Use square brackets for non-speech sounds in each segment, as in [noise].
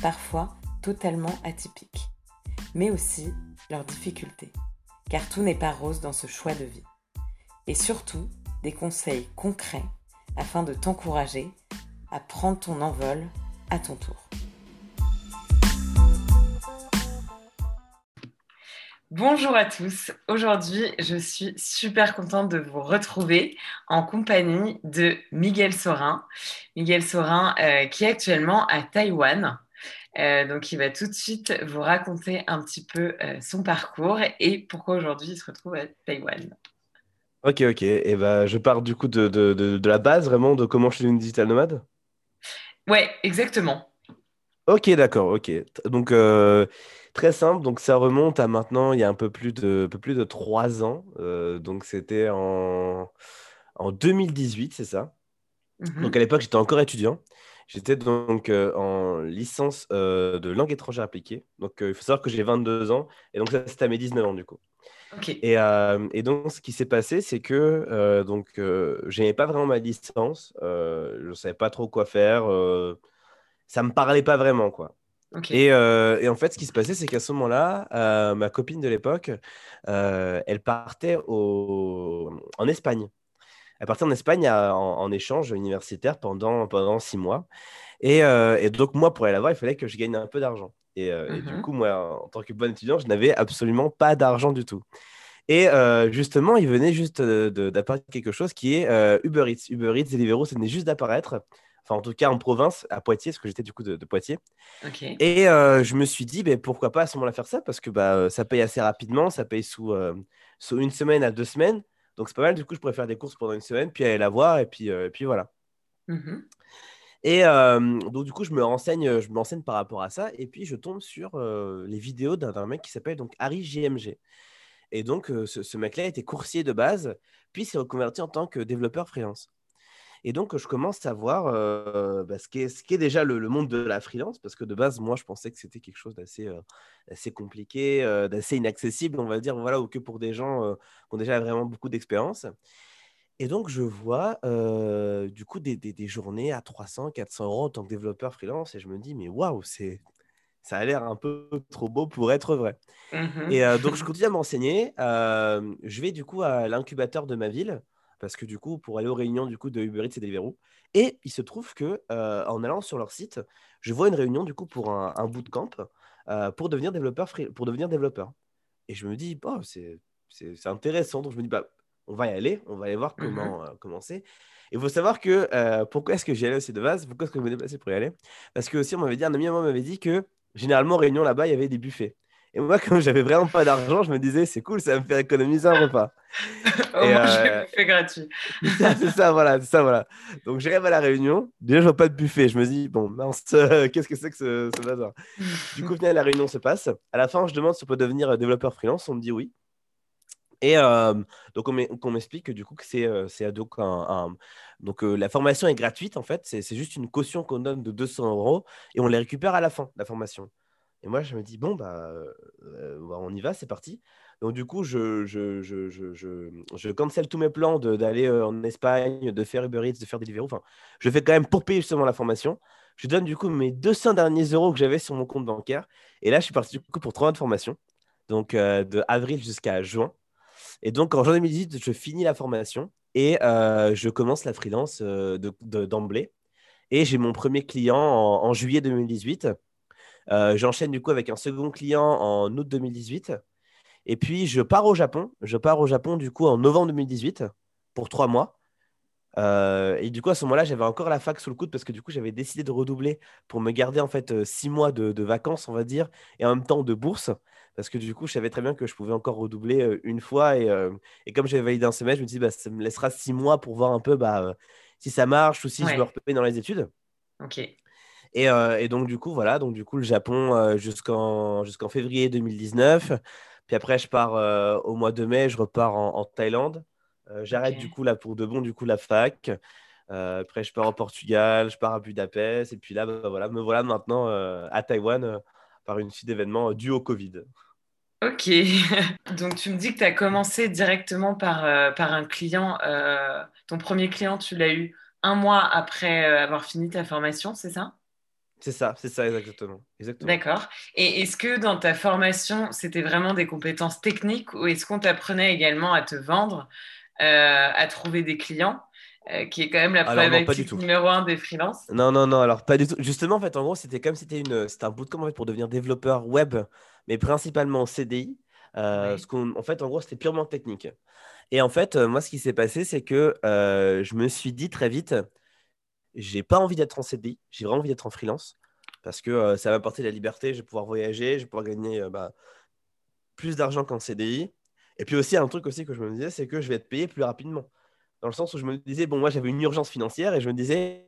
parfois totalement atypiques, mais aussi leurs difficultés, car tout n'est pas rose dans ce choix de vie. Et surtout, des conseils concrets afin de t'encourager à prendre ton envol à ton tour. Bonjour à tous. Aujourd'hui, je suis super contente de vous retrouver en compagnie de Miguel Sorin. Miguel Sorin euh, qui est actuellement à Taïwan. Euh, donc, il va tout de suite vous raconter un petit peu euh, son parcours et pourquoi aujourd'hui il se retrouve à Taïwan. Ok, ok. Et ben, je pars du coup de, de, de, la base vraiment de comment je suis une digital nomade? Ouais, exactement. Ok, d'accord. Ok. Donc Très simple, donc ça remonte à maintenant, il y a un peu plus de, peu plus de trois ans. Euh, donc c'était en, en 2018, c'est ça? Mmh donc à l'époque, j'étais encore étudiant. J'étais donc euh, en licence euh, de langue étrangère appliquée. Donc il faut savoir que j'ai 22 ans. Et donc ça, c'était à mes 19 ans du coup. Et, et, donc, ce qui s'est passé, c'est que donc je n'avais pas vraiment ma licence. je ne savais pas trop quoi faire. ça ne me parlait pas vraiment, quoi. Euh, et, en fait, ce qui se passait, c'est qu'à ce moment-là, euh, ma copine de l'époque, euh, elle partait en Espagne. Elle partait en Espagne en, échange universitaire pendant, pendant six mois. Et, donc, moi, pour aller la voir, il fallait que je gagne un peu d'argent. Et, du mmh coup, moi, en tant que bon étudiant, je n'avais absolument pas d'argent du tout. Et justement, il venait juste d'apparaître quelque chose qui est Uber Eats. Uber Eats, Deliveroo, ça venait juste d'apparaître en tout cas en province, à Poitiers, parce que j'étais du coup de, Poitiers. Et euh, je me suis dit, ben, pourquoi pas à ce moment-là faire ça Parce que bah, euh, ça paye assez rapidement, ça paye sous, euh, sous une semaine à deux semaines. Donc c'est pas mal, du coup, je pourrais faire des courses pendant une semaine, puis aller la voir, et puis, puis voilà. Mmh et donc, du coup, je me, renseigne, je me renseigne par rapport à ça, et puis je tombe sur les vidéos d'un mec qui s'appelle donc Harry JMG. Et donc, ce, ce mec-là était coursier de base, puis s'est reconverti en tant que développeur freelance. Et donc, je commence à voir bah, ce qu'est ce déjà le, monde de la freelance, parce que de base, moi, je pensais que c'était quelque chose d'assez assez compliqué, d'assez inaccessible, on va dire, voilà, ou que pour des gens qui ont déjà vraiment beaucoup d'expérience. Et donc, je vois du coup des, des, journées à 300, 400 euros en tant que développeur freelance, et je me dis, mais waouh, c'est ça a l'air un peu trop beau pour être vrai. Mmh et donc, je [laughs] continue à m'enseigner. je vais du coup à l'incubateur de ma ville parce que du coup, pour aller aux réunions du coup de Uber Eats et Deliveroo, et il se trouve que euh, en allant sur leur site, je vois une réunion du coup pour un, un bootcamp euh, pour devenir développeur pour devenir développeur. Et je me dis, oh, c'est intéressant. Donc je me dis, bah, on va y aller, on va aller voir comment mmh commencer. Euh, il faut savoir que euh, pourquoi est-ce que j'y allais aussi de base Pourquoi est-ce que je me déplaçais pour y aller? Parce que aussi, on m'avait dit, un ami à moi m'avait dit que généralement, réunion là-bas, il y avait des buffets. Et moi, comme j'avais vraiment pas d'argent, je me disais, c'est cool, ça va me faire économiser un repas. [laughs] Au moins, je euh... buffet gratuit. [laughs] c'est ça, voilà, c'est ça, voilà. Donc, j'arrive à la réunion. Déjà, je vois pas de buffet. Je me dis, bon, mince, [laughs] qu'est-ce que c'est que ce, ce bazar? Du coup, la réunion se passe. À la fin, je demande si on peut devenir développeur freelance. On me dit oui. Et euh, donc, on m'explique que du coup, c'est euh, donc un, donc euh, la formation est gratuite en fait. C'est juste une caution qu'on donne de 200 euros et on les récupère à la fin, la formation. Et moi, je me dis, bon, bah, bah on y va, c'est parti. Donc, du coup, je, je, je, je, cancelle tous mes plans d'aller en Espagne, de faire Uber Eats, de faire Deliveroo. Enfin, je fais quand même pour payer justement la formation. Je donne du coup mes 200 derniers euros que j'avais sur mon compte bancaire. Et là, je suis parti du coup pour trois mois de formation. Donc, de avril jusqu'à juin. Et donc, en juin 2018, je finis la formation et je commence la freelance d'emblée. De, et j'ai mon premier client en, en juillet 2018. Euh, j'enchaîne du coup avec un second client en août 2018. Et puis, je pars au Japon. Je pars au Japon du coup en novembre 2018 pour trois mois. Euh, et du coup, à ce moment-là, j'avais encore la fac sous le coude parce que du coup, j'avais décidé de redoubler pour me garder en fait euh, six mois de, vacances, on va dire, et en même temps de bourse. Parce que du coup, je savais très bien que je pouvais encore redoubler une fois. Et, et comme j'avais validé un semestre, je me dis, bah, ça me laissera six mois pour voir un peu bah, si ça marche ou si je me repère dans les études. Ok. Et, et, donc, du coup, voilà, donc, du coup, le Japon jusqu'en jusqu'en février 2019. Puis après, je pars au mois de mai, je repars en, Thaïlande. J'arrête du coup là pour de bon, du coup, la fac. après, je pars au Portugal, je pars à Budapest. Et puis là, bah, voilà, me voilà maintenant à Taïwan par une suite d'événements dû au Covid. Ok, [laughs] donc tu me dis que tu as commencé directement par, euh, par un client. Euh, ton premier client, tu l'as eu un mois après euh, avoir fini ta formation, c'est ça? C'est ça, c'est ça, exactement. exactement. D'accord. Et est-ce que dans ta formation, c'était vraiment des compétences techniques ou est-ce qu'on t'apprenait également à te vendre, à trouver des clients qui est quand même la problématique numéro un des freelances? Non, non, non, alors pas du tout. Justement, en fait, en gros, c'était comme si c'était une, c'était un bootcamp en fait, pour devenir développeur web mais principalement CDI. Euh, en fait, en gros, c'était purement technique. Et en fait, euh, moi, ce qui s'est passé, c'est que euh, je me suis dit très vite, j'ai pas envie d'être en CDI, j'ai vraiment envie d'être en freelance parce que ça va m'apporter la liberté, je vais pouvoir voyager, je vais pouvoir gagner bah, plus d'argent qu'en CDI. Et puis aussi, un truc aussi que je me disais, c'est que je vais être payé plus rapidement. Dans le sens où je me disais, bon, moi, j'avais une urgence financière et je me disais,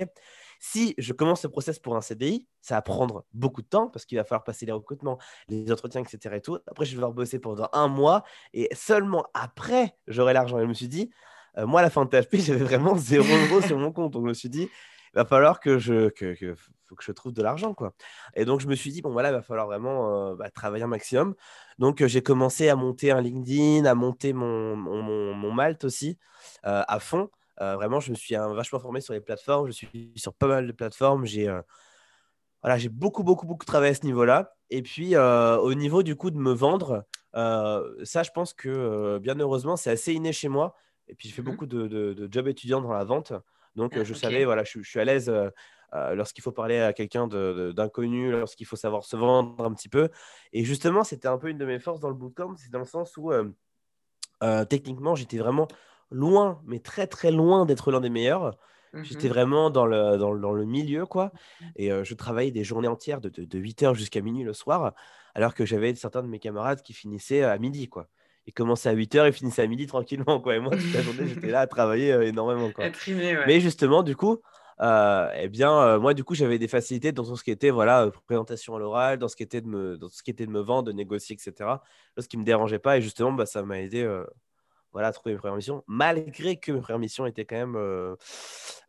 si je commence le process pour un CDI, ça va prendre beaucoup de temps parce qu'il va falloir passer les recrutements, les entretiens, etc. Et tout. Après, je vais devoir bosser pendant un mois et seulement après, j'aurai l'argent. Et je me suis dit, euh, moi, à la fin de THP, [laughs] j'avais vraiment zéro euro sur mon compte. Donc, je me suis dit, il va falloir que je, que, faut que je trouve de l'argent. quoi. Et donc, je me suis dit, bon, voilà, il va falloir vraiment euh, bah, travailler un maximum. Donc, euh, j'ai commencé à monter un LinkedIn, à monter mon, mon, mon, Malte aussi à fond. Euh, vraiment, je me suis vachement formé sur les plateformes. Je suis sur pas mal de plateformes. J'ai euh, voilà, j'ai beaucoup, beaucoup, beaucoup travaillé à ce niveau-là. Et puis, euh, au niveau du coup de me vendre, ça, je pense que bien heureusement, c'est assez inné chez moi. Et puis, j'ai fait mmh beaucoup de, de, jobs étudiants dans la vente. Donc, ah, je savais, voilà, je, suis à l'aise lorsqu'il faut parler à quelqu'un d'inconnu, lorsqu'il faut savoir se vendre un petit peu. Et justement, c'était un peu une de mes forces dans le bootcamp. C'est dans le sens où, techniquement, j'étais vraiment loin, mais très très loin d'être l'un des meilleurs. J'étais mmh vraiment dans le, dans, le milieu, quoi. Mmh. Et euh, je travaillais des journées entières de, de, 8h jusqu'à minuit le soir, alors que j'avais certains de mes camarades qui finissaient à midi, quoi. Ils commençaient à 8h et finissaient à midi tranquillement, quoi. Et moi, toute la journée, j'étais là à travailler euh, énormément, quoi. Mais justement, du coup, euh, eh bien, moi, du coup, j'avais des facilités dans ce qui était, voilà, présentation à l'oral, dans ce qui était de me, dans ce qui était de me vendre, de négocier, etc. Ce qui me dérangeait pas. Et justement, bah, ça m'a aidé voilà, trouver mes premières missions, malgré que mes premières missions étaient quand même euh,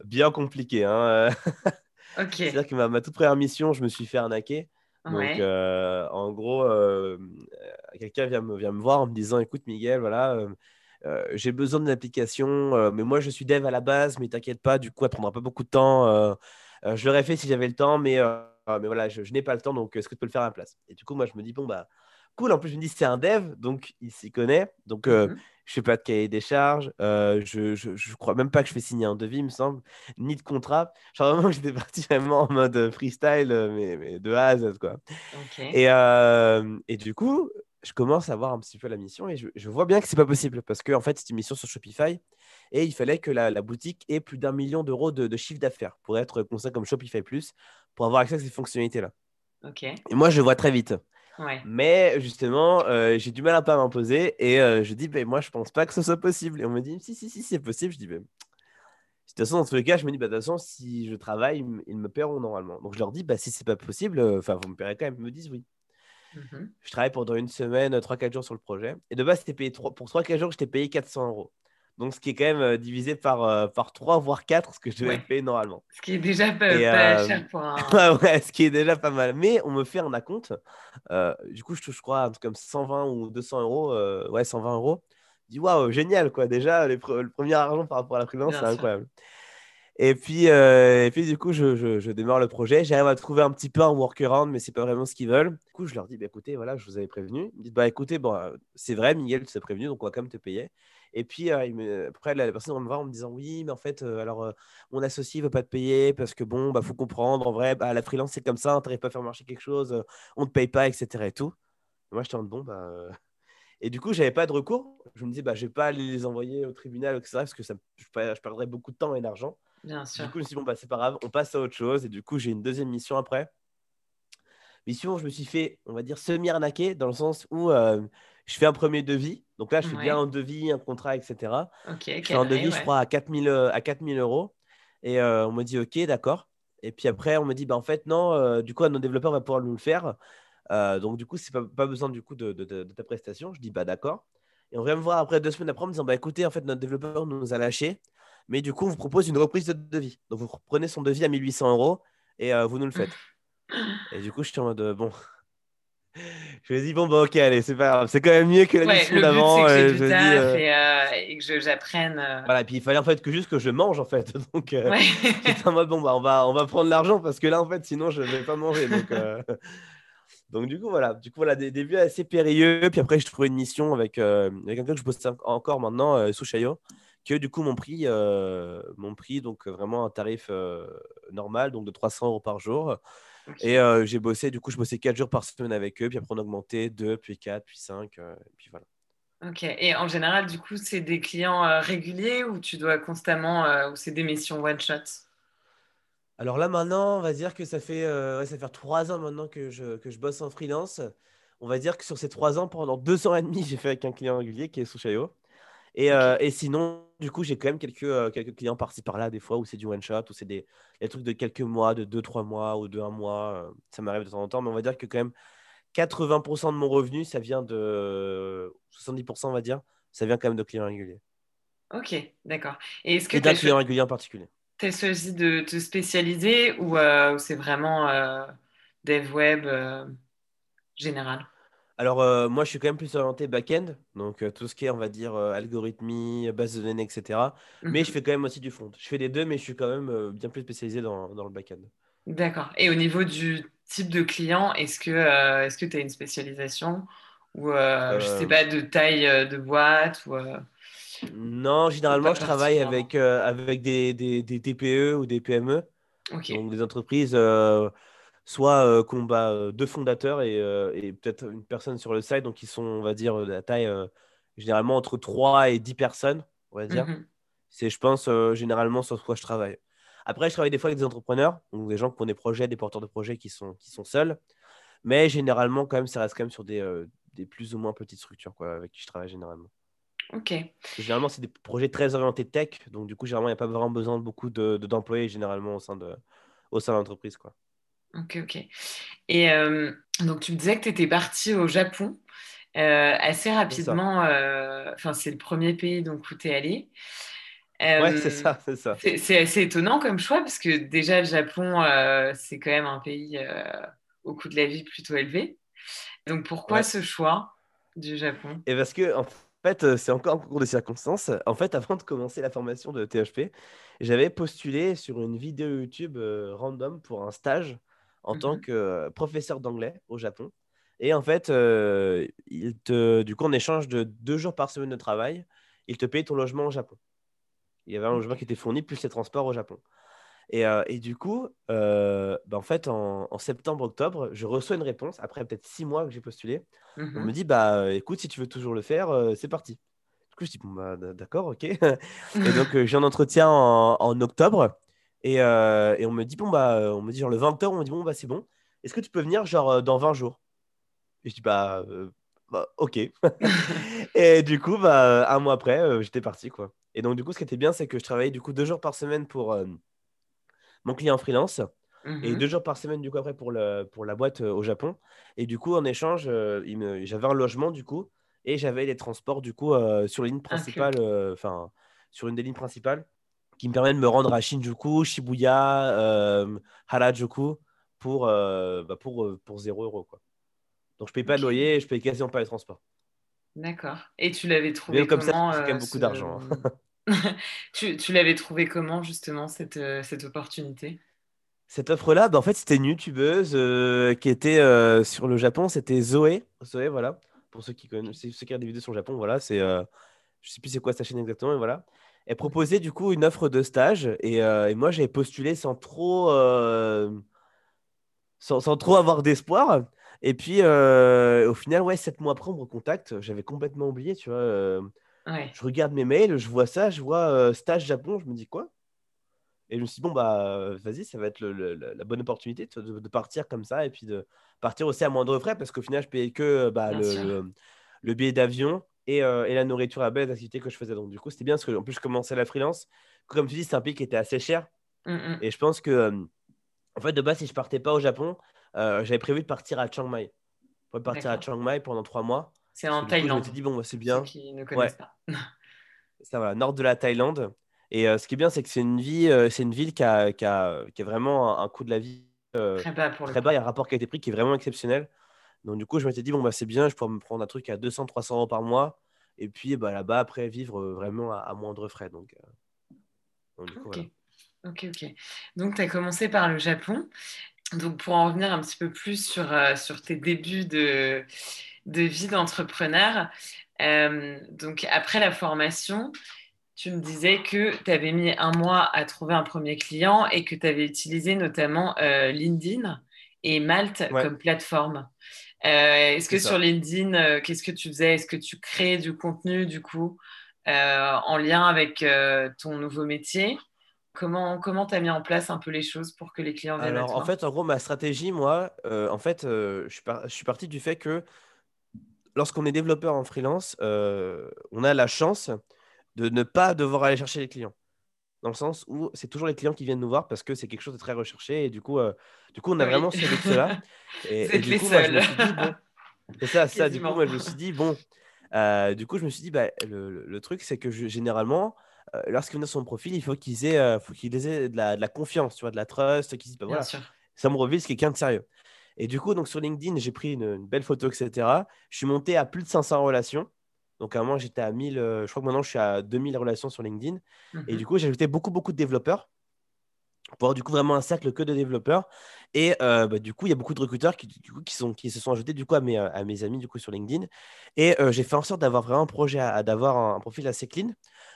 bien compliquées. Hein. [laughs] C'est-à-dire que ma, toute première mission, je me suis fait arnaquer. Donc, euh, en gros, euh, quelqu'un vient me, vient me voir en me disant Écoute, Miguel, voilà, j'ai besoin d'une application, mais moi, je suis dev à la base, mais t'inquiète pas, du coup, elle prendra pas beaucoup de temps. je l'aurais fait si j'avais le temps, mais, mais voilà, je, n'ai pas le temps, donc est-ce que tu peux le faire à la place? Et du coup, moi, je me dis Bon, bah, cool. En plus, je me dis C'est un dev, donc il s'y connaît. Donc, mmh je fais pas de cahier des charges, euh, je, je, crois même pas que je fais signer un devis, il me semble, ni de contrat. Genre [laughs] vraiment, j'étais parti vraiment en mode freestyle, euh, mais, mais de A à Z, quoi. Et, euh, et, du coup, je commence à voir un petit peu la mission et je, je vois bien que c'est pas possible parce qu'en en fait, c'est une mission sur Shopify et il fallait que la, la boutique ait plus d'un million d'euros de, de, chiffre d'affaires pour être considéré comme Shopify Plus, pour avoir accès à ces fonctionnalités-là. Et moi, je vois très vite. Mais justement, euh, j'ai du mal à m'imposer et euh, je dis, ben, moi, je pense pas que ce soit possible. Et on me dit, si, si, si, c'est possible. Je dis, ben, de toute façon, dans tous les cas, je me dis, bah, de toute façon, si je travaille, ils me paieront normalement. Donc, je leur dis, bah, si c'est pas possible, euh, enfin, vous me paierez quand même. Ils me disent oui. Mmh je travaille pendant une semaine, 3-4 jours sur le projet. Et de base, payé 3... pour 3-4 jours, j'étais payé 400 euros. Donc, ce qui est quand même euh, divisé par, euh, par 3, voire 4, ce que je devais payer normalement. Ce qui est déjà pas, euh, cher pour un. [laughs] ouais, ce qui est déjà pas mal. Mais on me fait un acompte. du coup, je touche, je crois, un truc comme 120 ou 200 euros. ouais, 120 euros. Je dis, waouh, génial, quoi. Déjà, le premier argent par rapport à la freelance, c'est incroyable. Et puis, et puis, du coup, je, je, démarre le projet. J'arrive à trouver un petit peu un workaround, mais c'est pas vraiment ce qu'ils veulent. Du coup, je leur dis, bah, écoutez, voilà, je vous avais prévenu. Ils me disent, bah, écoutez, bon, c'est vrai, Miguel, tu t'es prévenu, donc on va quand même te payer. Et puis, euh, après, la, personne va me voir en me disant Oui, mais en fait, euh, alors, euh, mon associé ne veut pas te payer parce que, bon, bah, faut comprendre. En vrai, bah, la freelance, c'est comme ça. Tu n'arrives pas à faire marcher quelque chose. on ne te paye pas, etc. Et tout. moi, je tente Bon, bah. Et du coup, j'avais pas de recours. Je me dis, bah, je vais pas aller les envoyer au tribunal, etc. Parce que ça, je, perdrais beaucoup de temps et d'argent. Bien sûr. Du coup, je me suis dit, bon, bah, c'est pas grave, on passe à autre chose. Et du coup, j'ai une deuxième mission après. Mission, je me suis fait, on va dire, semi-arnaquer dans le sens où je fais un premier devis. Donc là, je fais bien un devis, un contrat, etc. je fais un devis, je crois, à 4000, euh, à 4000 euros. Et euh, on me dit, OK, d'accord. Et puis après, on me dit, bah, en fait, non, euh, du coup, nos développeurs va pouvoir nous le faire. Euh, donc, du coup, c'est pas, pas besoin du coup de, de, ta prestation. Je dis, bah, d'accord. Et on vient me voir après deux semaines après en me disant, bah, écoutez, en fait, notre développeur nous a lâché. Mais du coup, on vous propose une reprise de devis. Donc, vous prenez son devis à 1800 euros et vous nous le faites. Et du coup, je suis en mode, bon, [laughs] je me dis, bon, bah, ok, allez, c'est pas grave. C'est quand même mieux que la mission d'avant. J'ai euh, euh, et, que j'apprenne. Euh. Voilà, et puis il fallait en fait que juste que je mange, en fait. [laughs] Donc, [laughs] j'étais en mode, bon, bah, on va, on va prendre l'argent parce que là, en fait, sinon, je vais pas manger. Donc, donc du coup, voilà. Du coup, voilà, des débuts assez périlleux. Puis après, je trouvais une mission avec, avec quelqu'un que je bosse encore maintenant, sous Chaillot, que du coup, mon prix, mon prix donc vraiment un tarif normal, donc de 300 euros par jour. Et j'ai bossé, du coup, je bossais 4 jours par semaine avec eux, puis après on a augmenté 2, puis 4, puis 5, et puis voilà. Ok, et en général, du coup, c'est des clients réguliers ou tu dois constamment, ou c'est des missions one-shot Alors là, maintenant, on va dire que ça fait, ouais, ça fait 3 ans maintenant que je, que je bosse en freelance. On va dire que sur ces 3 ans, pendant 2 ans et demi, [laughs] j'ai fait avec un client régulier qui est Sushayo. Et, et sinon, du coup, j'ai quand même quelques, quelques clients par-ci par-là, des fois, où c'est du one-shot, où c'est des, des, trucs de quelques mois, de 2-3 mois ou de 1 mois. Ça m'arrive de temps en temps, mais on va dire que quand même 80% de mon revenu, ça vient de 70%, on va dire, ça vient quand même de clients réguliers. Ok, d'accord. Et est-ce que d'un client régulier en particulier. Tu as choisi de te spécialiser ou euh, c'est vraiment dev web général? Alors, euh, moi, je suis quand même plus orienté back-end, donc euh, tout ce qui est, on va dire, euh, algorithmie, base de données, etc. Mais je mhm. fais quand même aussi du front. Je fais les deux, mais je suis quand même bien plus spécialisé dans, le back-end. D'accord. Et au niveau du type de client, est-ce que tu as une spécialisation ou, je sais pas, de taille de boîte ou, Non, généralement, je travaille avec, avec des, des, des, TPE ou des PME, donc des entreprises soit euh, combat euh, deux fondateurs et, peut-être une personne sur le site, donc ils sont, on va dire, de la taille généralement entre 3 et 10 personnes, on va dire. Mmh C'est, je pense, généralement sur quoi je travaille. Après, je travaille des fois avec des entrepreneurs, donc des gens qui ont des projets, des porteurs de projets qui sont, qui sont seuls. Mais généralement, quand même, ça reste quand même sur des, des plus ou moins petites structures quoi, avec qui je travaille généralement. Ok. Généralement, c'est des projets très orientés tech, donc du coup, généralement, il n'y a pas vraiment besoin de beaucoup de, d'employés généralement au sein de, au sein de l'entreprise. Ok, ok. Et euh, donc, tu me disais que tu étais partie au Japon euh, assez rapidement. Euh, enfin, c'est le premier pays donc, où tu es allé. ouais, c'est ça, c'est ça. C'est assez étonnant comme choix parce que déjà, le Japon, c'est quand même un pays au coût de la vie plutôt élevé. Donc, pourquoi ce choix du Japon? Et parce que, en fait, c'est encore un concours de circonstances. En fait, avant de commencer la formation de THP, j'avais postulé sur une vidéo YouTube random pour un stage en tant mmh que professeur d'anglais au Japon. Et en fait, il te, du coup, en échange de deux jours par semaine de travail, il te paye ton logement au Japon. Il y avait un logement qui était fourni, plus les transports au Japon. Et, et du coup, bah, en fait, en, septembre-octobre, je reçois une réponse, après peut-être six mois que j'ai postulé. On mmh me dit, bah écoute, si tu veux toujours le faire, c'est parti. Du coup, je dis, bon, bah, d'accord, ok. [laughs] et donc, j'ai un entretien en, en octobre. Euh, et, on me dit, bon, bah, on me dit, genre, le 20 octobre, on me dit, bon, bah, c'est bon. Est-ce que tu peux venir, genre, euh, dans 20 jours? Et je dis, bah, euh, bah ok. [laughs] et du coup, bah, un mois après, j'étais parti, quoi. Et donc, du coup, ce qui était bien, c'est que je travaillais, du coup, deux jours par semaine pour mon client freelance. Et mmh deux jours par semaine, du coup, après, pour, le, pour la boîte au Japon. Et du coup, en échange, j'avais un logement, du coup, et j'avais les transports, du coup, sur ligne principale, enfin, sur une des lignes principales qui me permet de me rendre à Shinjuku, Shibuya, euh, Harajuku pour, euh, bah pour, euh, pour 0 euros. Quoi. Donc je ne paye pas de loyer et je paye quasiment pas les transports. D'accord. Et tu l'avais trouvé comme comment ça, c'est quand même beaucoup d'argent. Hein. [laughs] tu, tu l'avais trouvé comment justement cette, cette opportunité? Cette offre-là, bah, en fait, c'était une youtubeuse qui était sur le Japon. C'était Zoé. Zoé, voilà. Pour ceux qui connaissent, ceux qui regardent des vidéos sur le Japon, voilà. C'est, je sais plus c'est quoi sa chaîne exactement, mais voilà elle proposait du coup une offre de stage et, euh, moi j'avais postulé sans trop, euh, sans, trop avoir d'espoir. Et puis euh, au final, ouais, sept mois après, on me recontacte. J'avais complètement oublié, tu vois. Je regarde mes mails, je vois ça, je vois stage Japon, je me dis quoi? Et je me suis dit, bon, bah vas-y, ça va être la bonne opportunité de, partir comme ça et puis de partir aussi à moindre frais parce qu'au final, je payais que bah, le, billet d'avion euh, et, la nourriture à base d'activités que je faisais. Donc, du coup, c'était bien parce que, en plus, je commençais la freelance. Comme tu dis, c'est un pays qui était assez cher. Mm, mm. Et je pense que, euh, En fait, de base, si je partais pas au Japon, euh, j'avais prévu de partir à Chiang Mai. de partir à Chiang Mai pendant trois mois. C'est en Thaïlande. je me dit, bon, bah, c'est bien. Ceux qui ne connaissent pas. [laughs] Ça va, nord de la Thaïlande. Et ce qui est bien, c'est que c'est une, c'est une ville qui a, qui, a, qui a vraiment un, coût de la vie très bas. Pour très bas. Il y a un rapport qui a été pris qui est vraiment exceptionnel. Donc, du coup, je m'étais dit, bon, bah, c'est bien, je pourrais me prendre un truc à 200-300 euros par mois. Et puis, bah, là-bas, après, vivre vraiment à, moindre frais. Donc, donc du coup, voilà. Ok, ok. Donc, tu as commencé par le Japon. Donc, pour en revenir un petit peu plus sur, euh, sur tes débuts de, de vie d'entrepreneur, euh, donc après la formation, tu me disais que tu avais mis un mois à trouver un premier client et que tu avais utilisé notamment euh, LinkedIn et Malte comme plateforme. Est-ce que sur LinkedIn, qu'est-ce que tu faisais? Est-ce que tu crées du contenu du coup en lien avec ton nouveau métier? Comment comment tu as mis en place un peu les choses pour que les clients viennent Alors, en fait, en gros, ma stratégie, moi, euh, en fait, euh, je, suis je, suis parti du fait que lorsqu'on est développeur en freelance, euh, on a la chance de ne pas devoir aller chercher les clients. Dans le sens où c'est toujours les clients qui viennent nous voir parce que c'est quelque chose de très recherché. Et du coup, du coup on a vraiment ce luxe-là. [laughs] Et, du coup, moi, je me suis dit, bon, c'est ça, ça. Du coup, moi, je me suis dit, bon, du coup, je me suis dit, bah, le, le truc, c'est que je, généralement, euh, lorsqu'ils viennent sur son profil, il faut qu'ils aient, euh, faut qu'ils aient de la, de la, confiance, tu vois, de la trust, qu'ils disent, bah, voilà, ça me revient, c'est quelqu'un de sérieux. Et du coup, donc sur LinkedIn, j'ai pris une, belle photo, etc. Je suis monté à plus de 500 relations. Donc à un moment, j'étais à 1000, euh, je crois que maintenant, je suis à 2000 relations sur LinkedIn. Et mhm. du coup, j'ai ajouté beaucoup, beaucoup de développeurs pour avoir du coup vraiment un cercle que de développeurs. Et bah, du coup, il y a beaucoup de recruteurs qui, du coup, qui, sont, qui se sont ajoutés du coup à mes, à mes amis du coup sur LinkedIn. Et j'ai fait en sorte d'avoir vraiment un projet, d'avoir un, profil assez clean.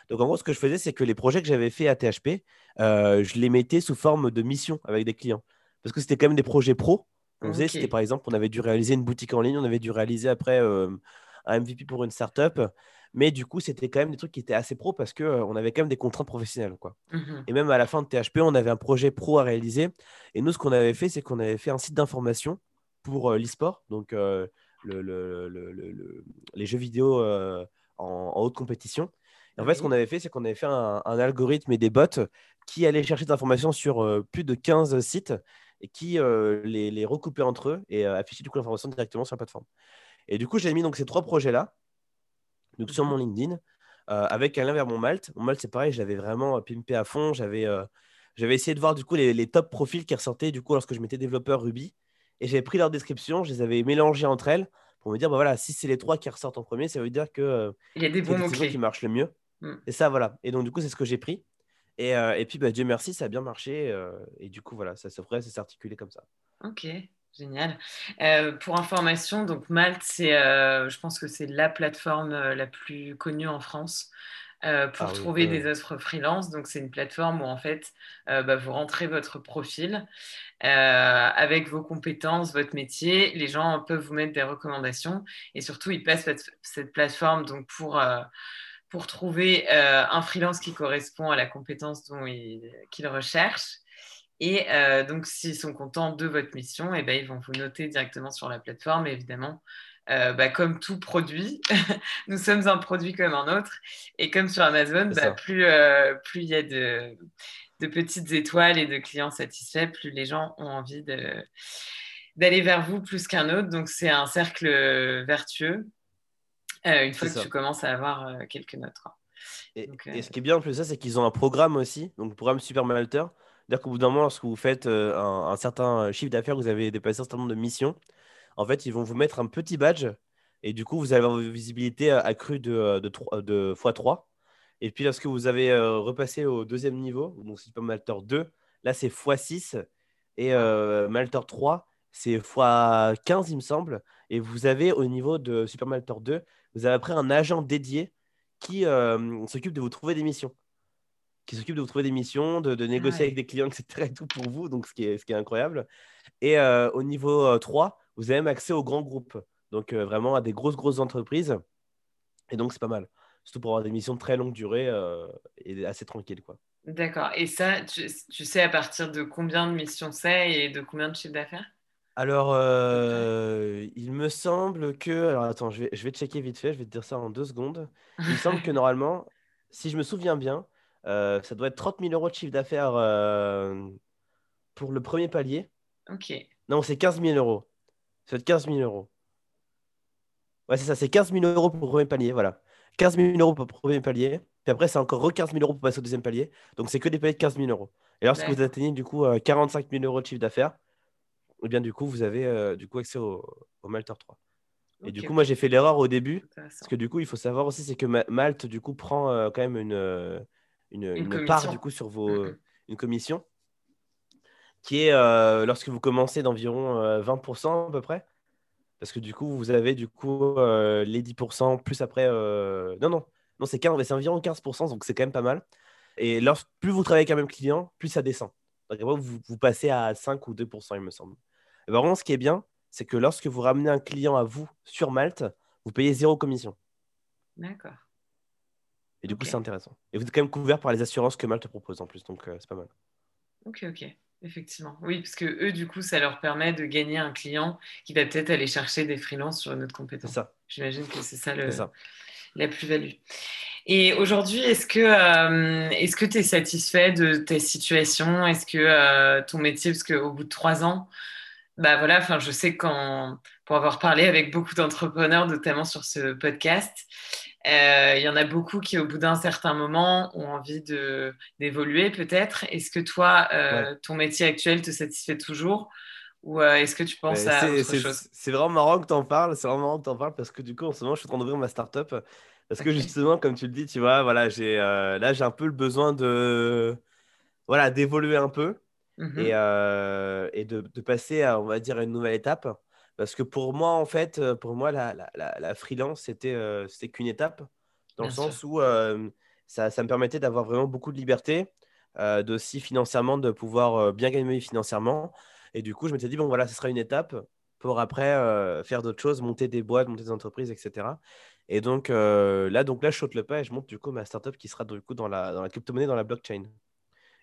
Donc, en gros, ce que je faisais, c'est que les projets que j'avais fait à THP, euh, je les mettais sous forme de mission avec des clients. Parce que c'était quand même des projets pro. On faisait, c'était par exemple, on avait dû réaliser une boutique en ligne, on avait dû réaliser après euh, un MVP pour une startup. Mais du coup, c'était quand même des trucs qui étaient assez pro parce qu'on euh, on avait quand même des contraintes professionnelles. Quoi. Mmh Et même à la fin de THP, on avait un projet pro à réaliser. Et nous, ce qu'on avait fait, c'est qu'on avait fait un site d'information pour l'e-sport, donc le, le, les jeux vidéo en, en, haute compétition. En fait, ce qu'on avait fait, c'est qu'on avait fait un, algorithme et des bots qui allaient chercher des informations sur euh, plus de 15 sites et qui euh, les, les, recoupaient entre eux et euh, affichaient du coup l'information directement sur la plateforme. Et du coup, j'ai mis donc ces trois projets-là donc sur mon LinkedIn avec un lien vers mon Malte. Mon Malte, c'est pareil, j'avais vraiment pimpé à fond. J'avais j'avais essayé de voir du coup les, les, top profils qui ressortaient du coup lorsque je m'étais développeur Ruby et j'avais pris leur description, je les avais mélangés entre elles pour me dire bah voilà si c'est les trois qui ressortent en premier ça veut dire que il y a des bons mots qui marchent le mieux Mm. Et ça, voilà. Et donc, du coup, c'est ce que j'ai pris. Et, euh, et puis, bah, Dieu merci, ça a bien marché. Euh, et du coup, voilà, ça s'est s'articuler comme ça. Ok, génial. Euh, pour information, donc Malte, c'est, je pense que c'est la plateforme la plus connue en France. pour ah trouver des offres freelance. Donc, c'est une plateforme où en fait, bah, vous rentrez votre profil avec vos compétences, votre métier. Les gens peuvent vous mettre des recommandations et surtout, ils passent cette, plateforme donc pour pour trouver euh, un freelance qui correspond à la compétence qu'ils recherchent. Et euh, donc, s'ils sont contents de votre mission, et eh ben, ils vont vous noter directement sur la plateforme. évidemment, euh, bah, comme tout produit, [laughs] nous sommes un produit comme un autre. Et comme sur Amazon, bah, plus il y a de, de, petites étoiles et de clients satisfaits, plus les gens ont envie d'aller vers vous plus qu'un autre. Donc, c'est un cercle vertueux euh, une fois que tu commences à avoir euh, quelques notes. Et, et, ce qui est bien en plus ça, c'est qu'ils ont un programme aussi, donc programme Super Malter. C'est-à-dire qu'au bout d'un moment, lorsque vous faites euh, un, certain chiffre d'affaires, vous avez dépassé un certain nombre de missions, en fait, ils vont vous mettre un petit badge et du coup, vous avoir une visibilité accrue de, de, 3, de x3. Et puis, lorsque vous avez repassé au deuxième niveau, donc Super Malter 2, là, c'est x6 et Malter 3, c'est x15, il me semble. Et vous avez au niveau de Super Malter 2, vous avez après un agent dédié qui euh, s'occupe de vous trouver des missions. Qui s'occupe de vous trouver des missions, de, ah négocier avec des clients, etc. Et tout pour vous, donc ce qui est, ce qui est incroyable. Et euh, au niveau 3, euh, vous avez même accès aux grands groupes. Donc vraiment à des grosses, grosses entreprises. Et donc c'est pas mal. Surtout pour avoir des missions de très longue durée et assez tranquilles. quoi. D'accord. Et ça, tu, tu, sais à partir de combien de missions c'est et de combien de chiffres d'affaires? Alors, euh, il me semble que. Alors, attends, je vais, je vais checker vite fait, je vais te dire ça en deux secondes. Il me semble que [laughs] normalement, si je me souviens bien, euh, ça doit être 30 000 euros de chiffre d'affaires euh, pour le premier palier. Ok. Non, c'est 15 000 euros. C'est 15 000 euros. Ouais, c'est ça, c'est 15 000 euros pour le premier palier, voilà. 15 000 euros pour le premier palier. Puis après, c'est encore 15 000 euros pour passer au deuxième palier. Donc, c'est que des paliers de 15 000 euros. Et lorsque vous atteignez du coup 45 euh, 000 euros de chiffre d'affaires, eh bien, du coup, vous avez euh, du coup accès au, au Malter 3. Et du coup, moi, j'ai fait l'erreur au début. Parce que du coup, il faut savoir aussi, c'est que Malte, du coup, prend euh, quand même une, une, une, part, du coup, sur vos, une commission, qui est, lorsque vous commencez, d'environ 20% à peu près. Parce que du coup, vous avez du coup les 10% plus après. Non, non, non c'est environ 15%, donc c'est quand même pas mal. Et lorsque, plus vous travaillez avec un même client, plus ça descend. Donc après, vous, vous passez à 5 ou 2%, il me semble. Et par contre, ce qui est bien, c'est que lorsque vous ramenez un client à vous sur Malte, vous payez zéro commission. D'accord. Et du coup, c'est intéressant. Et vous êtes quand même couvert par les assurances que Malte propose en plus, donc euh, c'est pas mal. Ok, ok. Effectivement. Oui, parce que eux, du coup, ça leur permet de gagner un client qui va peut-être aller chercher des freelances sur une autre compétence. ça. J'imagine que c'est ça, le, la plus-value. Et aujourd'hui, est-ce que euh, est-ce que tu es satisfait de ta situation? Est-ce que euh, ton métier, parce qu'au bout de trois ans, bah voilà, enfin, je sais quand pour avoir parlé avec beaucoup d'entrepreneurs, notamment sur ce podcast, il y en a beaucoup qui, au bout d'un certain moment, ont envie d'évoluer peut-être. Est-ce que toi, ton métier actuel te satisfait toujours? Ou est-ce que tu penses à autre chose? C'est vraiment marrant que tu en parles. C'est vraiment marrant que en parles parce que du coup, en ce moment, je suis en train d'ouvrir ma startup parce que justement, comme tu le dis, tu vois, voilà, j'ai euh, là j'ai un peu le besoin de voilà d'évoluer un peu mmh et, euh, et de, de, passer à on va dire une nouvelle étape. Parce que pour moi, en fait, euh, pour moi, la, la, la, freelance, c'était c'était qu'une étape, dans le sens où ça, ça, me permettait d'avoir vraiment beaucoup de liberté, d'aussi financièrement, de pouvoir bien gagner financièrement. Et du coup, je m'étais dit, bon, voilà, ce sera une étape pour après faire d'autres choses, monter des boîtes, monter des entreprises, etc. Et donc euh, là, donc là, je saute le pas et je monte du coup ma startup qui sera du coup dans la, dans la crypto-monnaie, dans la blockchain.